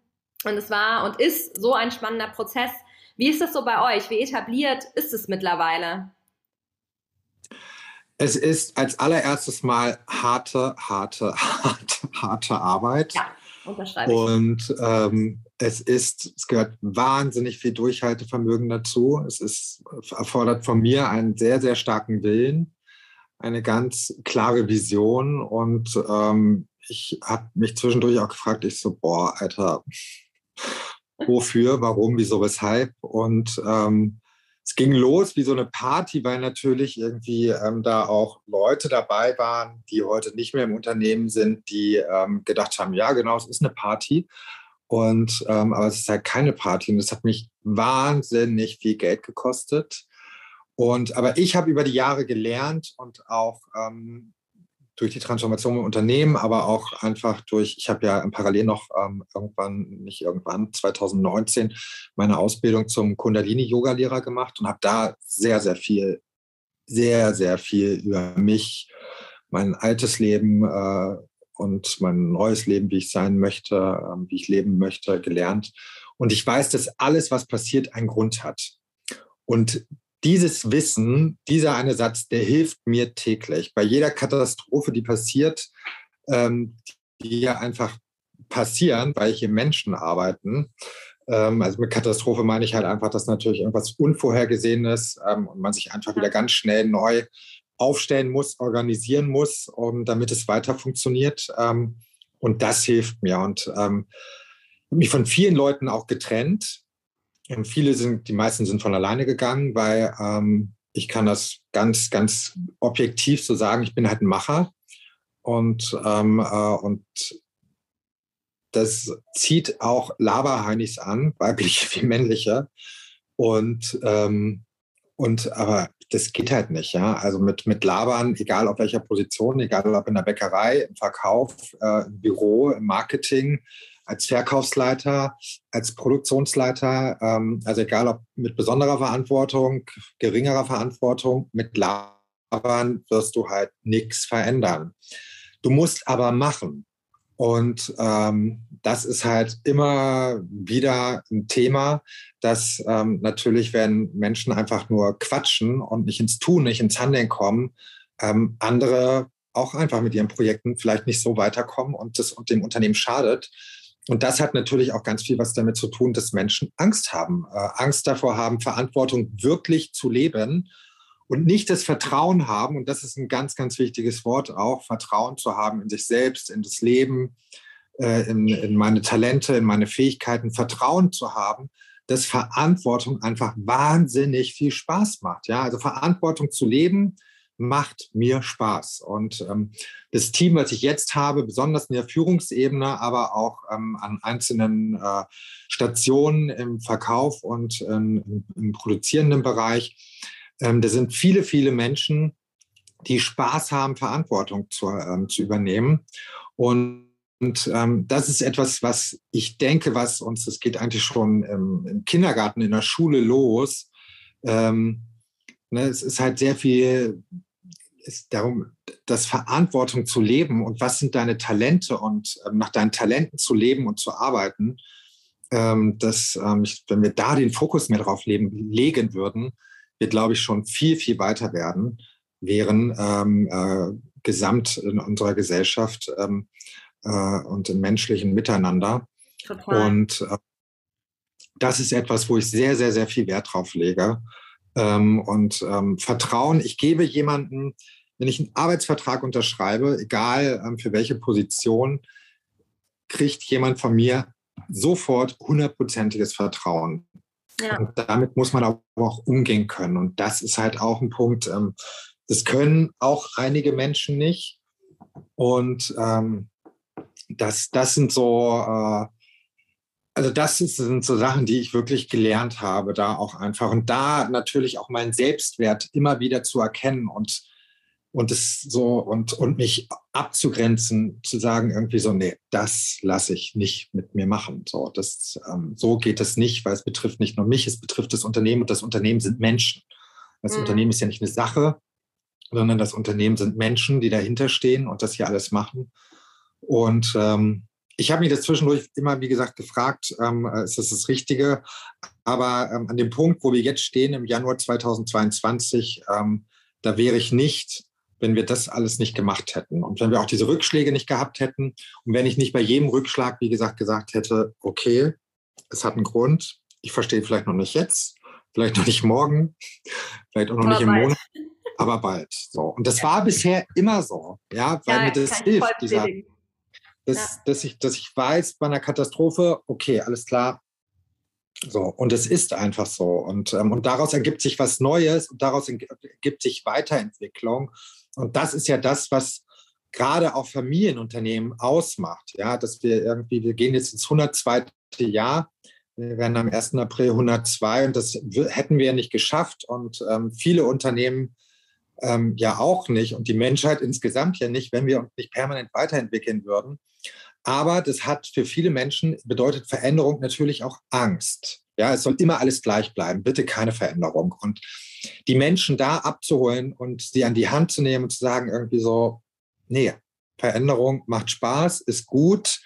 Und es war und ist so ein spannender Prozess. Wie ist das so bei euch? Wie etabliert ist es mittlerweile? Es ist als allererstes mal harte, harte, harte, harte Arbeit. Ja, unterschreibe ich. Und ähm, es ist, es gehört wahnsinnig viel Durchhaltevermögen dazu. Es ist, erfordert von mir einen sehr, sehr starken Willen, eine ganz klare Vision. Und ähm, ich habe mich zwischendurch auch gefragt, ich so, boah, Alter, wofür, warum, wieso, weshalb? Und ähm, es ging los wie so eine Party, weil natürlich irgendwie ähm, da auch Leute dabei waren, die heute nicht mehr im Unternehmen sind, die ähm, gedacht haben, ja, genau, es ist eine Party. Und ähm, aber es ist halt keine Party und es hat mich wahnsinnig viel Geld gekostet. Und aber ich habe über die Jahre gelernt und auch ähm, durch die Transformation im Unternehmen, aber auch einfach durch, ich habe ja parallel noch ähm, irgendwann, nicht irgendwann, 2019 meine Ausbildung zum Kundalini-Yoga-Lehrer gemacht und habe da sehr, sehr viel, sehr, sehr viel über mich, mein altes Leben äh, und mein neues Leben, wie ich sein möchte, äh, wie ich leben möchte, gelernt. Und ich weiß, dass alles, was passiert, einen Grund hat. Und dieses Wissen, dieser eine Satz, der hilft mir täglich. Bei jeder Katastrophe, die passiert, ähm, die ja einfach passieren, weil hier Menschen arbeiten. Ähm, also mit Katastrophe meine ich halt einfach, dass natürlich irgendwas Unvorhergesehenes ähm, und man sich einfach wieder ganz schnell neu aufstellen muss, organisieren muss, um, damit es weiter funktioniert. Ähm, und das hilft mir. Und ähm, mich von vielen Leuten auch getrennt, viele sind, die meisten sind von alleine gegangen, weil ähm, ich kann das ganz, ganz objektiv so sagen, ich bin halt ein Macher. Und, ähm, äh, und das zieht auch Laberheinis an, weibliche wie männliche. Und, ähm, und aber das geht halt nicht, ja. Also mit, mit Labern, egal auf welcher Position, egal ob in der Bäckerei, im Verkauf, äh, im Büro, im Marketing, als Verkaufsleiter, als Produktionsleiter, ähm, also egal ob mit besonderer Verantwortung, geringerer Verantwortung, mit Labern wirst du halt nichts verändern. Du musst aber machen. Und ähm, das ist halt immer wieder ein Thema, dass ähm, natürlich, wenn Menschen einfach nur quatschen und nicht ins Tun, nicht ins Handeln kommen, ähm, andere auch einfach mit ihren Projekten vielleicht nicht so weiterkommen und das und dem Unternehmen schadet. Und das hat natürlich auch ganz viel was damit zu tun, dass Menschen Angst haben, äh, Angst davor haben, Verantwortung wirklich zu leben und nicht das Vertrauen haben. Und das ist ein ganz, ganz wichtiges Wort auch, Vertrauen zu haben in sich selbst, in das Leben, äh, in, in meine Talente, in meine Fähigkeiten, Vertrauen zu haben, dass Verantwortung einfach wahnsinnig viel Spaß macht. Ja, also Verantwortung zu leben, macht mir Spaß. Und ähm, das Team, was ich jetzt habe, besonders in der Führungsebene, aber auch ähm, an einzelnen äh, Stationen im Verkauf und ähm, im, produzierenden Bereich, ähm, da sind viele, viele Menschen, die Spaß haben, Verantwortung zu, ähm, zu übernehmen. Und und ähm, das ist etwas, was ich denke, was uns, das geht eigentlich schon im, im Kindergarten, in der Schule los. Ähm, ne, es ist halt sehr viel ist darum, das Verantwortung zu leben und was sind deine Talente und ähm, nach deinen Talenten zu leben und zu arbeiten, ähm, dass, ähm, ich, wenn wir da den Fokus mehr drauf leben, legen würden, wir, glaube ich, schon viel, viel weiter werden, wären ähm, äh, gesamt in unserer Gesellschaft ähm, äh, und im menschlichen Miteinander. Total. Und äh, das ist etwas, wo ich sehr, sehr, sehr viel Wert drauf lege. Ähm, und ähm, Vertrauen, ich gebe jemandem wenn ich einen Arbeitsvertrag unterschreibe, egal ähm, für welche Position, kriegt jemand von mir sofort hundertprozentiges Vertrauen. Ja. Und damit muss man aber auch umgehen können. Und das ist halt auch ein Punkt, ähm, das können auch einige Menschen nicht. Und ähm, das, das sind so, äh, also das sind so Sachen, die ich wirklich gelernt habe, da auch einfach. Und da natürlich auch meinen Selbstwert immer wieder zu erkennen und und es so und, und mich abzugrenzen, zu sagen irgendwie so, nee, das lasse ich nicht mit mir machen. So, das, ähm, so geht es nicht, weil es betrifft nicht nur mich, es betrifft das Unternehmen und das Unternehmen sind Menschen. Das mhm. Unternehmen ist ja nicht eine Sache, sondern das Unternehmen sind Menschen, die dahinter stehen und das hier alles machen. Und ähm, ich habe mich das zwischendurch immer, wie gesagt, gefragt, ähm, ist das das Richtige? Aber ähm, an dem Punkt, wo wir jetzt stehen, im Januar 2022, ähm, da wäre ich nicht wenn wir das alles nicht gemacht hätten und wenn wir auch diese Rückschläge nicht gehabt hätten und wenn ich nicht bei jedem Rückschlag, wie gesagt, gesagt hätte, okay, es hat einen Grund, ich verstehe vielleicht noch nicht jetzt, vielleicht noch nicht morgen, vielleicht auch noch aber nicht im bald. Monat, aber bald. So. Und das ja. war bisher immer so, ja, weil ja, mir das hilft, dieser, dass, ja. dass, ich, dass ich weiß bei einer Katastrophe, okay, alles klar, so, und es ist einfach so. Und, ähm, und daraus ergibt sich was Neues und daraus ergibt sich Weiterentwicklung. Und das ist ja das, was gerade auch Familienunternehmen ausmacht. Ja, dass wir irgendwie, wir gehen jetzt ins 102. Jahr. Wir werden am 1. April 102 und das hätten wir ja nicht geschafft und ähm, viele Unternehmen ähm, ja auch nicht und die Menschheit insgesamt ja nicht, wenn wir uns nicht permanent weiterentwickeln würden. Aber das hat für viele Menschen bedeutet Veränderung natürlich auch Angst. Ja, es soll immer alles gleich bleiben. Bitte keine Veränderung. Und die Menschen da abzuholen und sie an die Hand zu nehmen und zu sagen, irgendwie so, nee, Veränderung macht Spaß, ist gut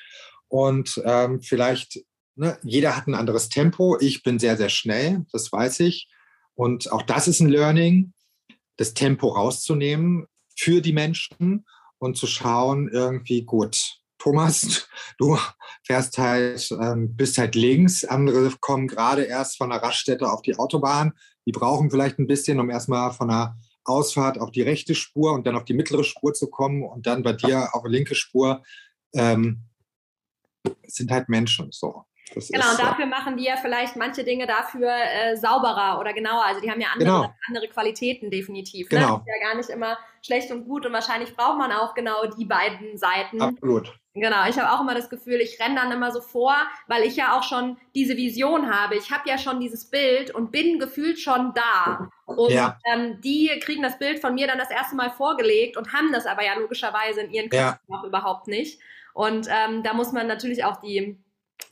und ähm, vielleicht, ne, jeder hat ein anderes Tempo. Ich bin sehr, sehr schnell, das weiß ich. Und auch das ist ein Learning, das Tempo rauszunehmen für die Menschen und zu schauen, irgendwie gut. Thomas, du fährst halt, ähm, bist halt links, andere kommen gerade erst von der Raststätte auf die Autobahn, die brauchen vielleicht ein bisschen, um erstmal von der Ausfahrt auf die rechte Spur und dann auf die mittlere Spur zu kommen und dann bei dir auf die linke Spur. Ähm, sind halt Menschen so. Das genau, und dafür machen die ja vielleicht manche Dinge dafür äh, sauberer oder genauer. Also die haben ja andere, genau. andere Qualitäten definitiv. Ne? Genau. Das ist ja gar nicht immer schlecht und gut und wahrscheinlich braucht man auch genau die beiden Seiten. Absolut. Genau, ich habe auch immer das Gefühl, ich renne dann immer so vor, weil ich ja auch schon diese Vision habe. Ich habe ja schon dieses Bild und bin gefühlt schon da. Und ja. ähm, die kriegen das Bild von mir dann das erste Mal vorgelegt und haben das aber ja logischerweise in ihren Köpfen ja. noch überhaupt nicht. Und ähm, da muss man natürlich auch die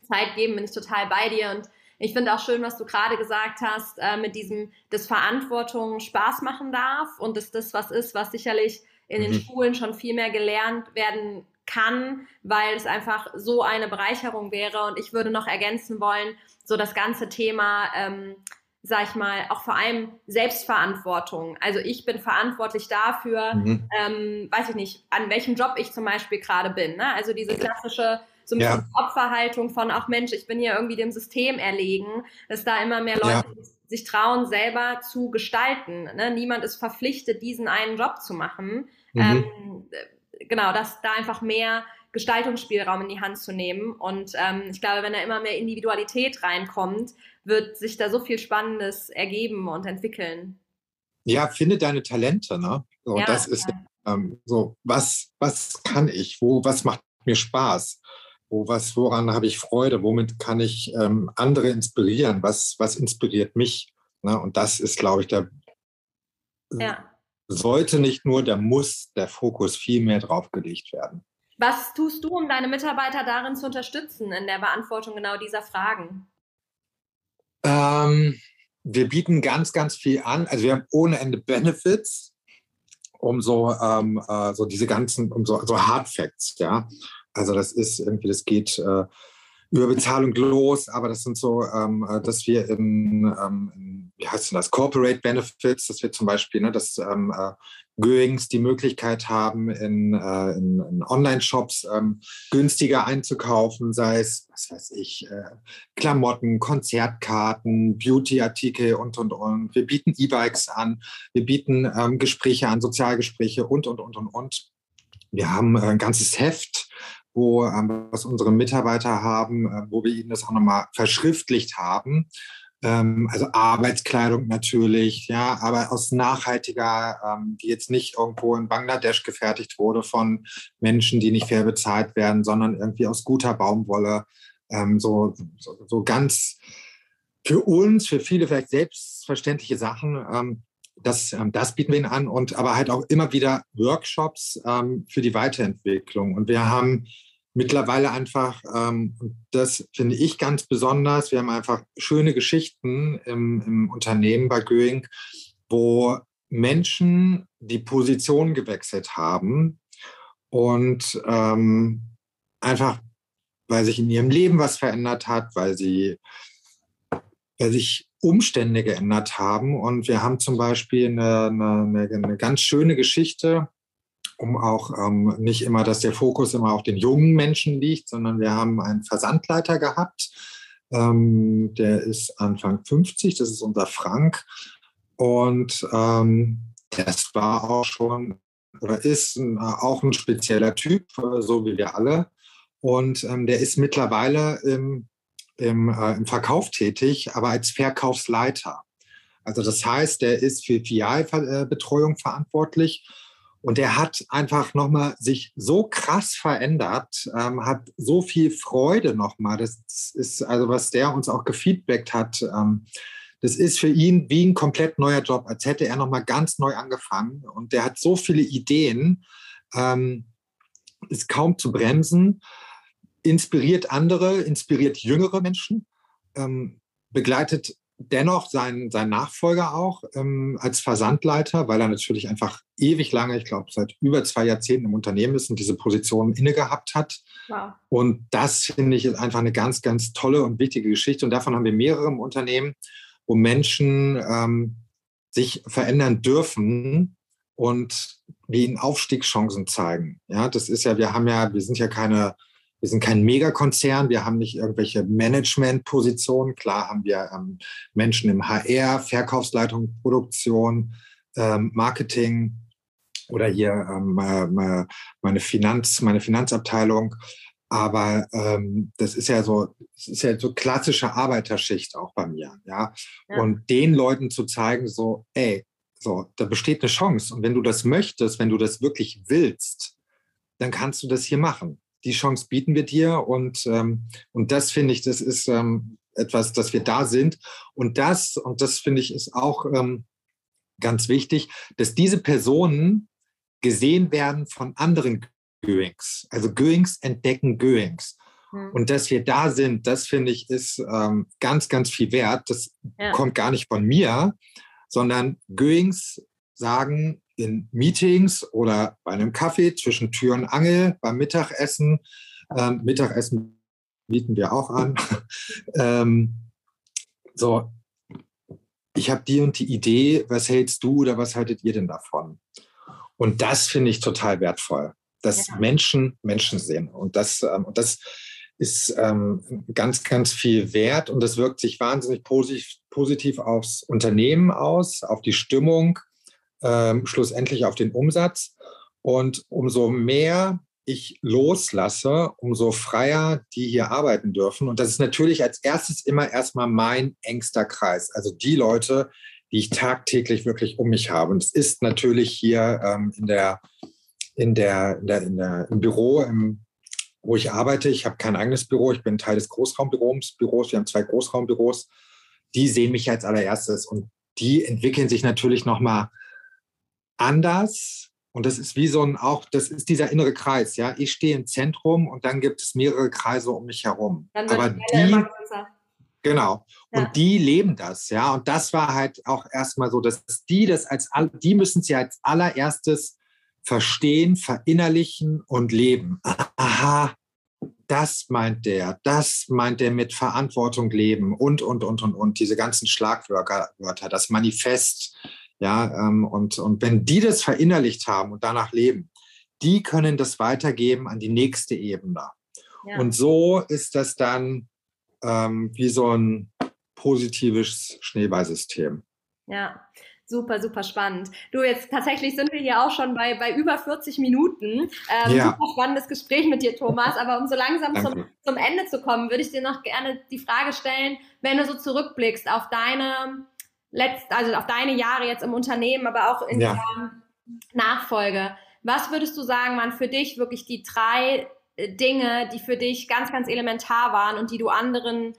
Zeit geben, bin ich total bei dir. Und ich finde auch schön, was du gerade gesagt hast, äh, mit diesem, dass Verantwortung Spaß machen darf und dass das was ist, was sicherlich in den mhm. Schulen schon viel mehr gelernt werden kann, weil es einfach so eine Bereicherung wäre. Und ich würde noch ergänzen wollen, so das ganze Thema ähm, sag ich mal, auch vor allem Selbstverantwortung. Also ich bin verantwortlich dafür, mhm. ähm, weiß ich nicht, an welchem Job ich zum Beispiel gerade bin. Ne? Also diese klassische so ein ja. Opferhaltung von, auch Mensch, ich bin hier irgendwie dem System erlegen, dass da immer mehr Leute ja. sich trauen, selber zu gestalten. Ne? Niemand ist verpflichtet, diesen einen Job zu machen. Mhm. Ähm, genau, dass da einfach mehr Gestaltungsspielraum in die Hand zu nehmen. Und ähm, ich glaube, wenn da immer mehr Individualität reinkommt, wird sich da so viel Spannendes ergeben und entwickeln. Ja, finde deine Talente, ne? So, ja, das ist ja. ähm, so, was, was kann ich? Wo, was macht mir Spaß? Wo, was, woran habe ich Freude? Womit kann ich ähm, andere inspirieren? Was, was inspiriert mich? Ne? Und das ist, glaube ich, der ja. Sollte nicht nur, der muss der Fokus viel mehr drauf gelegt werden. Was tust du, um deine Mitarbeiter darin zu unterstützen, in der Beantwortung genau dieser Fragen? Ähm, wir bieten ganz, ganz viel an. Also wir haben ohne Ende Benefits, um so, ähm, äh, so diese ganzen, um so, so Hard Facts, ja. Also das ist irgendwie, das geht äh, über Bezahlung los, aber das sind so, ähm, äh, dass wir in, ähm, wie heißt denn das, Corporate Benefits, dass wir zum Beispiel, ne, dass ähm, äh, Goings die Möglichkeit haben, in, äh, in, in Online-Shops ähm, günstiger einzukaufen, sei es, was weiß ich, äh, Klamotten, Konzertkarten, Beauty-Artikel und, und, und. Wir bieten E-Bikes an, wir bieten ähm, Gespräche an, Sozialgespräche und, und, und, und, und. Wir haben äh, ein ganzes Heft, wo ähm, was unsere Mitarbeiter haben, äh, wo wir ihnen das auch nochmal verschriftlicht haben. Ähm, also Arbeitskleidung natürlich, ja, aber aus nachhaltiger, ähm, die jetzt nicht irgendwo in Bangladesch gefertigt wurde von Menschen, die nicht fair bezahlt werden, sondern irgendwie aus guter Baumwolle. Ähm, so, so, so ganz für uns, für viele vielleicht selbstverständliche Sachen. Das, ähm, das bieten wir ihnen an und aber halt auch immer wieder Workshops ähm, für die Weiterentwicklung. Und wir haben mittlerweile einfach, ähm, das finde ich ganz besonders, wir haben einfach schöne Geschichten im, im Unternehmen bei Göing, wo Menschen die Position gewechselt haben und ähm, einfach, weil sich in ihrem Leben was verändert hat, weil sie weil sich Umstände geändert haben. Und wir haben zum Beispiel eine, eine, eine ganz schöne Geschichte, um auch ähm, nicht immer, dass der Fokus immer auf den jungen Menschen liegt, sondern wir haben einen Versandleiter gehabt. Ähm, der ist Anfang 50, das ist unser Frank. Und ähm, das war auch schon oder ist ein, auch ein spezieller Typ, äh, so wie wir alle. Und ähm, der ist mittlerweile im im, äh, im Verkauf tätig, aber als Verkaufsleiter. Also das heißt, der ist für Filialbetreuung verantwortlich und der hat einfach nochmal sich so krass verändert, ähm, hat so viel Freude nochmal. Das ist also, was der uns auch gefeedbackt hat. Ähm, das ist für ihn wie ein komplett neuer Job, als hätte er nochmal ganz neu angefangen. Und der hat so viele Ideen, ähm, ist kaum zu bremsen inspiriert andere, inspiriert jüngere Menschen, ähm, begleitet dennoch seinen, seinen Nachfolger auch ähm, als Versandleiter, weil er natürlich einfach ewig lange, ich glaube seit über zwei Jahrzehnten im Unternehmen ist und diese Position inne gehabt hat. Wow. Und das finde ich ist einfach eine ganz, ganz tolle und wichtige Geschichte. Und davon haben wir mehrere im Unternehmen, wo Menschen ähm, sich verändern dürfen und wie ihnen Aufstiegschancen zeigen. Ja, das ist ja, wir haben ja, wir sind ja keine wir sind kein Megakonzern, wir haben nicht irgendwelche Managementpositionen. Klar haben wir ähm, Menschen im HR, Verkaufsleitung, Produktion, ähm, Marketing oder hier ähm, äh, meine Finanz, meine Finanzabteilung. Aber ähm, das ist ja so, das ist ja so klassische Arbeiterschicht auch bei mir, ja? ja. Und den Leuten zu zeigen, so, ey, so, da besteht eine Chance. Und wenn du das möchtest, wenn du das wirklich willst, dann kannst du das hier machen die Chance bieten wir dir. Und, ähm, und das finde ich, das ist ähm, etwas, dass wir da sind. Und das, und das finde ich, ist auch ähm, ganz wichtig, dass diese Personen gesehen werden von anderen Goings. Also Goings entdecken Goings. Hm. Und dass wir da sind, das finde ich, ist ähm, ganz, ganz viel wert. Das ja. kommt gar nicht von mir, sondern Goings sagen, in Meetings oder bei einem Kaffee zwischen Tür und Angel, beim Mittagessen. Ähm, Mittagessen bieten wir auch an. ähm, so, ich habe die und die Idee, was hältst du oder was haltet ihr denn davon? Und das finde ich total wertvoll, dass ja. Menschen Menschen sehen. Und das, ähm, und das ist ähm, ganz, ganz viel wert und das wirkt sich wahnsinnig positiv, positiv aufs Unternehmen aus, auf die Stimmung, ähm, schlussendlich auf den Umsatz. Und umso mehr ich loslasse, umso freier die hier arbeiten dürfen. Und das ist natürlich als erstes immer erstmal mein engster Kreis. Also die Leute, die ich tagtäglich wirklich um mich habe. Und es ist natürlich hier ähm, in der, in der, in der, in der, im Büro, im, wo ich arbeite. Ich habe kein eigenes Büro. Ich bin Teil des Großraumbüros. Wir haben zwei Großraumbüros. Die sehen mich als allererstes und die entwickeln sich natürlich nochmal anders und das ist wie so ein auch, das ist dieser innere Kreis, ja. Ich stehe im Zentrum und dann gibt es mehrere Kreise um mich herum. Dann wird Aber die, genau. Ja. Und die leben das, ja. Und das war halt auch erstmal so, dass die das als, die müssen sie als allererstes verstehen, verinnerlichen und leben. Aha, das meint der, das meint der mit Verantwortung leben und, und, und, und, und, diese ganzen Schlagwörter, das Manifest, ja, ähm, und, und wenn die das verinnerlicht haben und danach leben, die können das weitergeben an die nächste Ebene. Ja. Und so ist das dann ähm, wie so ein positives Schneeballsystem. Ja, super, super spannend. Du, jetzt tatsächlich sind wir hier auch schon bei, bei über 40 Minuten. Ähm, ja. Super spannendes Gespräch mit dir, Thomas. Aber um so langsam zum, zum Ende zu kommen, würde ich dir noch gerne die Frage stellen, wenn du so zurückblickst auf deine letzt, also auf deine Jahre jetzt im Unternehmen, aber auch in ja. der Nachfolge. Was würdest du sagen, waren für dich wirklich die drei äh, Dinge, die für dich ganz, ganz elementar waren und die du anderen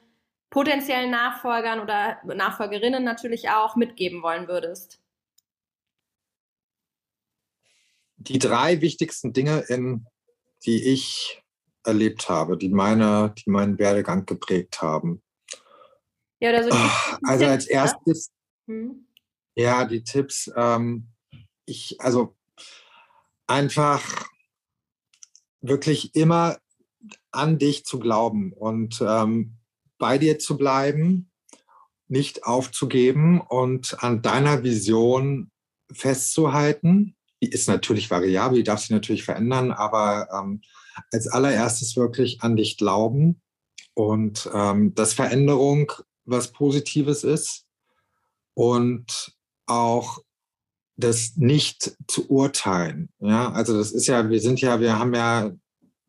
potenziellen Nachfolgern oder Nachfolgerinnen natürlich auch mitgeben wollen würdest? Die drei wichtigsten Dinge, in, die ich erlebt habe, die, meine, die meinen Werdegang geprägt haben. Ja, oder so ah, also als ne? erstes, hm. Ja, die Tipps. Ähm, ich, also einfach wirklich immer an dich zu glauben und ähm, bei dir zu bleiben, nicht aufzugeben und an deiner Vision festzuhalten. Die ist natürlich variabel, die darf sich natürlich verändern, aber ähm, als allererstes wirklich an dich glauben und ähm, dass Veränderung was Positives ist und auch das nicht zu urteilen. Ja, also das ist ja, wir sind ja, wir haben ja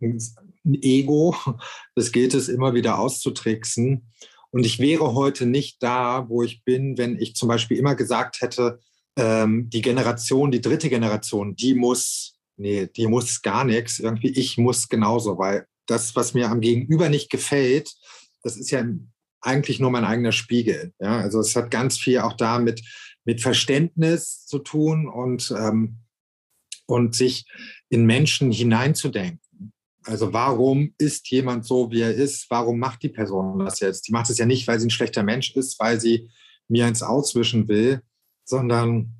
ein Ego, das gilt es immer wieder auszutricksen. Und ich wäre heute nicht da, wo ich bin, wenn ich zum Beispiel immer gesagt hätte, ähm, die Generation, die dritte Generation, die muss, nee, die muss gar nichts. Irgendwie, ich muss genauso, weil das, was mir am Gegenüber nicht gefällt, das ist ja eigentlich nur mein eigener Spiegel. Ja, also es hat ganz viel auch da mit, mit Verständnis zu tun und, ähm, und sich in Menschen hineinzudenken. Also warum ist jemand so, wie er ist? Warum macht die Person das jetzt? Die macht es ja nicht, weil sie ein schlechter Mensch ist, weil sie mir eins auswischen will, sondern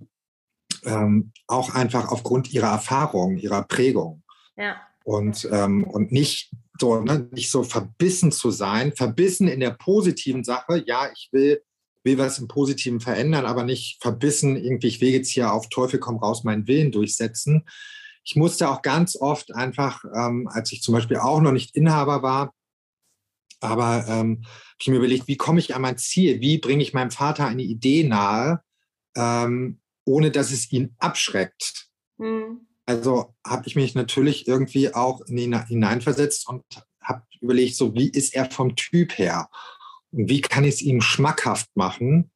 ähm, auch einfach aufgrund ihrer Erfahrung, ihrer Prägung. Ja. Und, ähm, und nicht so, ne, nicht so verbissen zu sein, verbissen in der positiven Sache, ja, ich will, will was im Positiven verändern, aber nicht verbissen, irgendwie, ich will jetzt hier auf Teufel komm raus meinen Willen durchsetzen. Ich musste auch ganz oft einfach, ähm, als ich zum Beispiel auch noch nicht Inhaber war, aber ähm, ich mir überlegt, wie komme ich an mein Ziel? Wie bringe ich meinem Vater eine Idee nahe, ähm, ohne dass es ihn abschreckt? Mhm. Also habe ich mich natürlich irgendwie auch hineinversetzt und habe überlegt, so wie ist er vom Typ her? Und wie kann ich es ihm schmackhaft machen,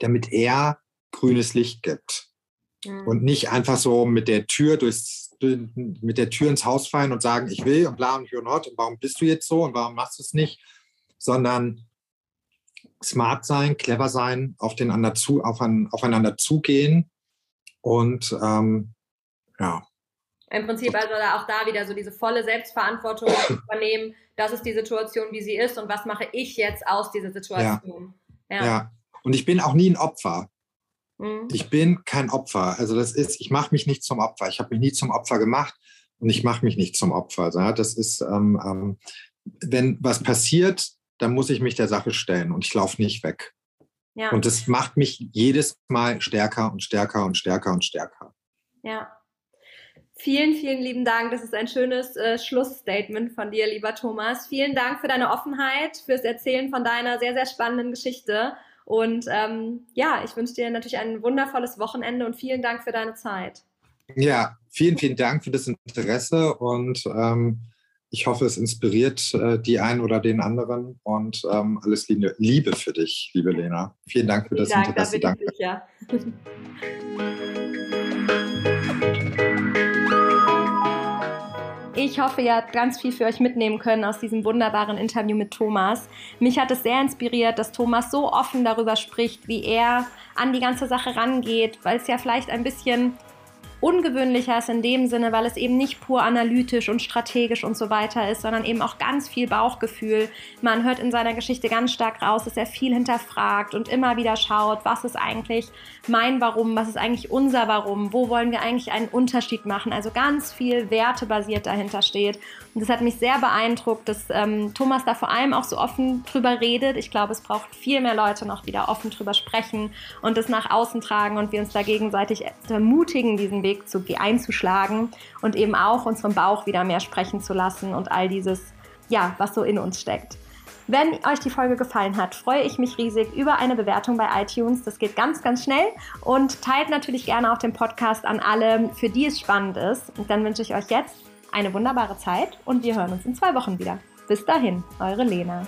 damit er grünes Licht gibt? Mhm. und nicht einfach so mit der Tür durchs mit der Tür ins Haus fallen und sagen, ich will und bla und hier und hot und warum bist du jetzt so und warum machst du es nicht, sondern smart sein, clever sein, auf den anderen zu, auf ein, aufeinander zugehen und ähm, ja. Im Prinzip also auch da wieder so diese volle Selbstverantwortung übernehmen. Das ist die Situation, wie sie ist und was mache ich jetzt aus dieser Situation. Ja. ja. ja. Und ich bin auch nie ein Opfer. Mhm. Ich bin kein Opfer. Also das ist, ich mache mich nicht zum Opfer. Ich habe mich nie zum Opfer gemacht und ich mache mich nicht zum Opfer. Also das ist, ähm, ähm, wenn was passiert, dann muss ich mich der Sache stellen und ich laufe nicht weg. Ja. Und das macht mich jedes Mal stärker und stärker und stärker und stärker. Ja. Vielen, vielen lieben Dank. Das ist ein schönes äh, Schlussstatement von dir, lieber Thomas. Vielen Dank für deine Offenheit, fürs Erzählen von deiner sehr, sehr spannenden Geschichte. Und ähm, ja, ich wünsche dir natürlich ein wundervolles Wochenende und vielen Dank für deine Zeit. Ja, vielen, vielen Dank für das Interesse und ähm, ich hoffe, es inspiriert äh, die einen oder den anderen und ähm, alles Liebe, Liebe für dich, liebe Lena. Vielen Dank für das Dank, Interesse. Da bin ich Danke. Sicher. Ich hoffe, ihr habt ganz viel für euch mitnehmen können aus diesem wunderbaren Interview mit Thomas. Mich hat es sehr inspiriert, dass Thomas so offen darüber spricht, wie er an die ganze Sache rangeht, weil es ja vielleicht ein bisschen ungewöhnlicher ist in dem Sinne, weil es eben nicht pur analytisch und strategisch und so weiter ist, sondern eben auch ganz viel Bauchgefühl. Man hört in seiner Geschichte ganz stark raus, dass er viel hinterfragt und immer wieder schaut, was ist eigentlich mein Warum, was ist eigentlich unser Warum, wo wollen wir eigentlich einen Unterschied machen. Also ganz viel wertebasiert dahinter steht. Und das hat mich sehr beeindruckt, dass ähm, Thomas da vor allem auch so offen drüber redet. Ich glaube, es braucht viel mehr Leute noch wieder offen drüber sprechen und das nach außen tragen und wir uns da gegenseitig ermutigen, diesen Weg zu, einzuschlagen und eben auch unseren Bauch wieder mehr sprechen zu lassen und all dieses, ja, was so in uns steckt. Wenn euch die Folge gefallen hat, freue ich mich riesig über eine Bewertung bei iTunes. Das geht ganz, ganz schnell. Und teilt natürlich gerne auch den Podcast an alle, für die es spannend ist. Und dann wünsche ich euch jetzt eine wunderbare Zeit und wir hören uns in zwei Wochen wieder. Bis dahin, eure Lena.